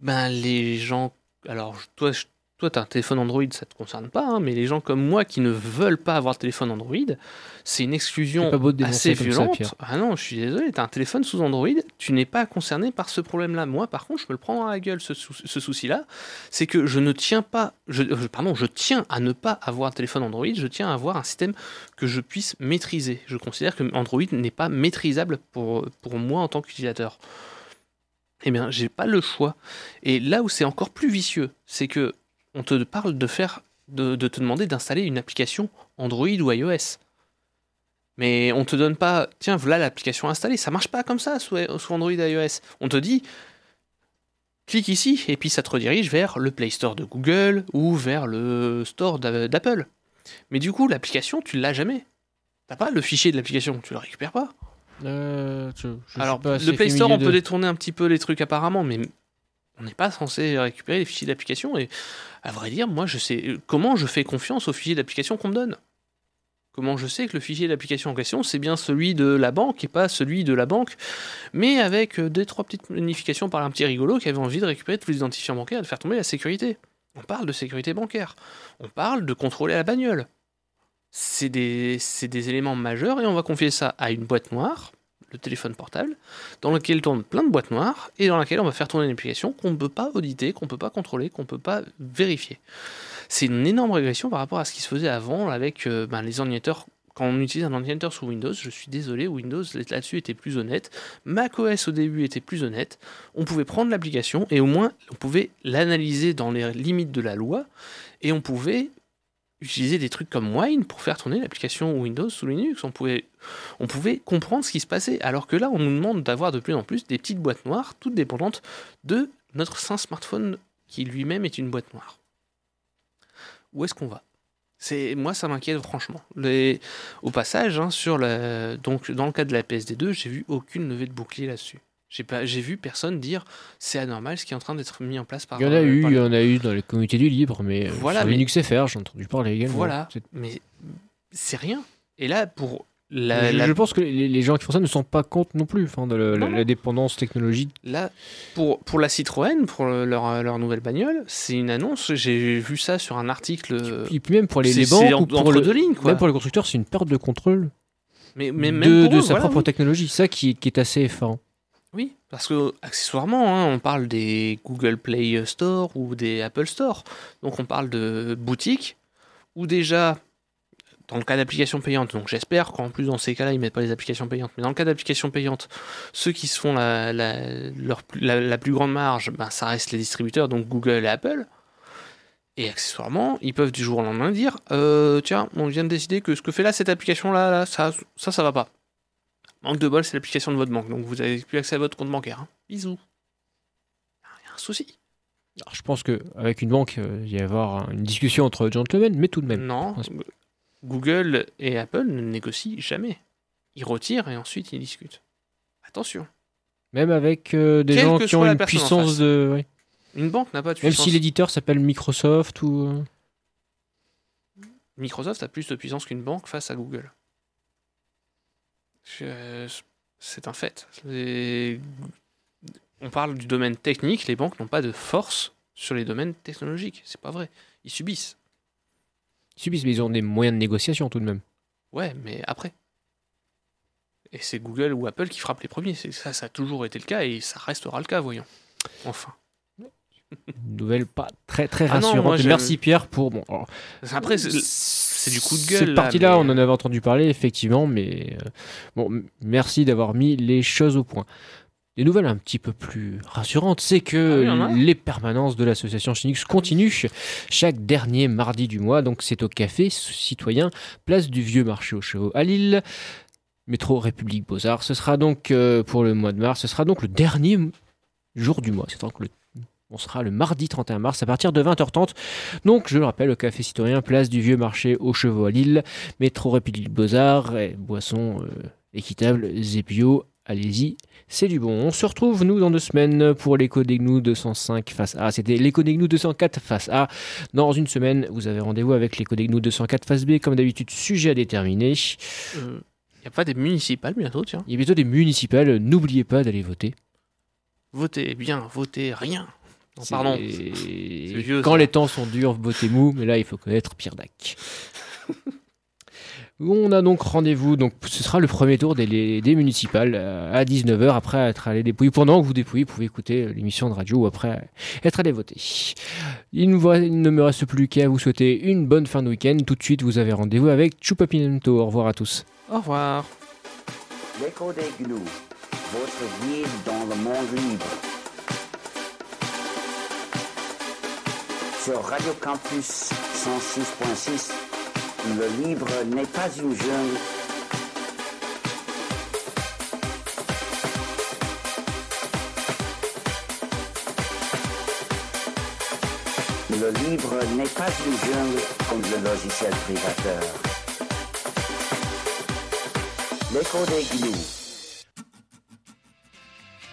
ben, les gens. Alors, toi, toi, tu as un téléphone Android, ça te concerne pas, hein, mais les gens comme moi qui ne veulent pas avoir de téléphone Android, c'est une exclusion assez ça, violente. Ah non, je suis désolé, tu as un téléphone sous Android, tu n'es pas concerné par ce problème-là. Moi, par contre, je me le prends à la gueule, ce, sou- ce souci-là. C'est que je ne tiens pas, je, euh, pardon, je tiens à ne pas avoir un téléphone Android, je tiens à avoir un système que je puisse maîtriser. Je considère que Android n'est pas maîtrisable pour, pour moi en tant qu'utilisateur. Eh bien, j'ai pas le choix. Et là où c'est encore plus vicieux, c'est que on te parle de faire, de, te demander d'installer une application Android ou iOS. Mais on te donne pas, tiens, voilà l'application installée. Ça marche pas comme ça sous, Android et iOS. On te dit, clique ici, et puis ça te redirige vers le Play Store de Google ou vers le Store d'a- d'Apple. Mais du coup, l'application, tu l'as jamais. T'as pas le fichier de l'application, tu le récupères pas. Euh, je- je suis Alors, pas le Play Store, on peut détourner un petit peu les trucs apparemment, mais on n'est pas censé récupérer les fichiers d'application. Et à vrai dire, moi, je sais comment je fais confiance aux fichiers d'application qu'on me donne? Comment je sais que le fichier d'application en question, c'est bien celui de la banque et pas celui de la banque, mais avec euh, deux, trois petites modifications par un petit rigolo qui avait envie de récupérer tous les identifiants bancaires et de faire tomber la sécurité. On parle de sécurité bancaire. On parle de contrôler la bagnole. C'est des, des éléments majeurs et on va confier ça à une boîte noire, le téléphone portable, dans lequel tournent plein de boîtes noires et dans laquelle on va faire tourner une application qu'on ne peut pas auditer, qu'on ne peut pas contrôler, qu'on ne peut pas vérifier. C'est une énorme régression par rapport à ce qui se faisait avant avec euh, ben, les ordinateurs quand on utilise un ordinateur sous Windows, je suis désolé, Windows là-dessus était plus honnête. macOS au début était plus honnête. On pouvait prendre l'application et au moins on pouvait l'analyser dans les limites de la loi et on pouvait utiliser des trucs comme Wine pour faire tourner l'application Windows sous Linux. On pouvait, on pouvait comprendre ce qui se passait. Alors que là, on nous demande d'avoir de plus en plus des petites boîtes noires, toutes dépendantes de notre saint smartphone qui lui-même est une boîte noire. Où est-ce qu'on va? C'est moi ça m'inquiète franchement. Au passage, hein, dans le cas de la PSD2, j'ai vu aucune levée de bouclier là-dessus. J'ai pas, j'ai vu personne dire c'est anormal ce qui est en train d'être mis en place par. Il y en a euh, eu, il y en a eu dans les communautés du libre, mais euh, Voilà, sur mais- Linux FR, j'ai entendu parler également. Voilà, mais c'est rien. Et là pour la, je, la- je pense que les, les gens qui font ça ne s'en rendent pas compte non plus enfin, de la, la- Non. la dépendance technologique. Là, pour, pour la Citroën, pour le- leur, leur nouvelle bagnole, c'est une annonce. J'ai vu ça sur un article. Et puis même pour les, banques, en- ou pour le- deux lignes, quoi. même pour les constructeurs, c'est une perte de contrôle mais, mais même de, sa voilà, propre oui. technologie. Ça qui, qui est assez effarant. Oui, parce que accessoirement, hein, on parle des Google Play Store ou des Apple Store. Donc on parle de boutiques où déjà, dans le cas d'applications payantes, donc j'espère qu'en plus dans ces cas-là, ils mettent pas les applications payantes, mais dans le cas d'applications payantes, ceux qui se font la, la, leur la- la plus grande marge, ben, ça reste les distributeurs, donc Google et Apple. Et accessoirement, ils peuvent du jour au lendemain dire euh, Tiens, on vient de décider que ce que fait là cette application-là, là, ça, ça, ça va pas. Manque de bol, c'est l'application de votre banque, donc vous n'avez plus accès à votre compte bancaire. hein. Bisous. Il y a un souci. Alors, je pense qu'avec une banque, euh, il va y avoir une discussion entre gentlemen, mais tout de même. Non, Google et Apple ne négocient jamais. Ils retirent et ensuite ils discutent. Attention, Même avec euh, des Quelle gens qui ont une puissance de. une banque n'a pas de Même puissance. si l'éditeur s'appelle Microsoft ou. euh, Microsoft a plus de puissance qu'une banque face à Google. C'est un fait. On parle du domaine technique, les banques n'ont pas de force sur les domaines technologiques. C'est pas vrai. Ils subissent. ils subissent, mais ils ont des moyens de négociation tout de même. Ouais, mais après. Et c'est Google ou Apple qui frappent les premiers. Ça, ça a toujours été le cas et ça restera le cas, voyons. Enfin. Une nouvelle pas très très Ah non, rassurante. moi, Merci Pierre pour. Bon, alors, Après, c'est c'est du coup de gueule. Cette là, partie-là, mais- on en avait entendu parler, effectivement, mais euh, bon, merci d'avoir mis les choses au point. Des nouvelles un petit peu plus rassurantes, c'est que Ah oui, les permanences de l'association Chinix continuent chaque dernier mardi du mois. Donc, c'est au Café Citoyen, place du Vieux Marché aux Chevaux à Lille, métro République Beaux-Arts. Ce sera donc euh, pour le mois de mars, ce sera donc le dernier jour du mois. C'est donc le on sera le mardi 31 mars à partir de 20h30. Donc, je le rappelle, le Café Citoyen, place du Vieux Marché aux Chevaux à Lille, métro République Beaux-Arts, boissons euh, équitables et bio. Allez-y, c'est du bon. On se retrouve, nous, dans deux semaines pour l'écho des Gnous 205 face A. C'était l'écho des Gnous 204 face A. Dans une semaine, vous avez rendez-vous avec l'écho des Gnous 204 face B. Comme d'habitude, sujet à déterminer. Il n'y a pas des municipales bientôt, tiens. Il y a bientôt des municipales. N'oubliez pas d'aller voter. Votez bien, votez rien. Non, pardon. C'est vieux, Quand ça. les temps sont durs, votez mou, mais là, il faut connaître Pierre Dac. On a donc rendez-vous, donc ce sera le premier tour des, les- des municipales euh, à 19h après être allé dépouiller. Pendant que vous dépouillez, vous pouvez écouter euh, l'émission de radio ou après être allé voter. Il, nous voit- il ne me reste plus qu'à vous souhaiter une bonne fin de week-end. Tout de suite, vous avez rendez-vous avec Chupapinento. Au revoir à tous. Au revoir. L'écho des gnous, votre guide dans le monde libre. Radio Campus 106.6, le libre n'est pas une jungle. Le libre n'est pas une jungle comme le logiciel privateur. L'écho des.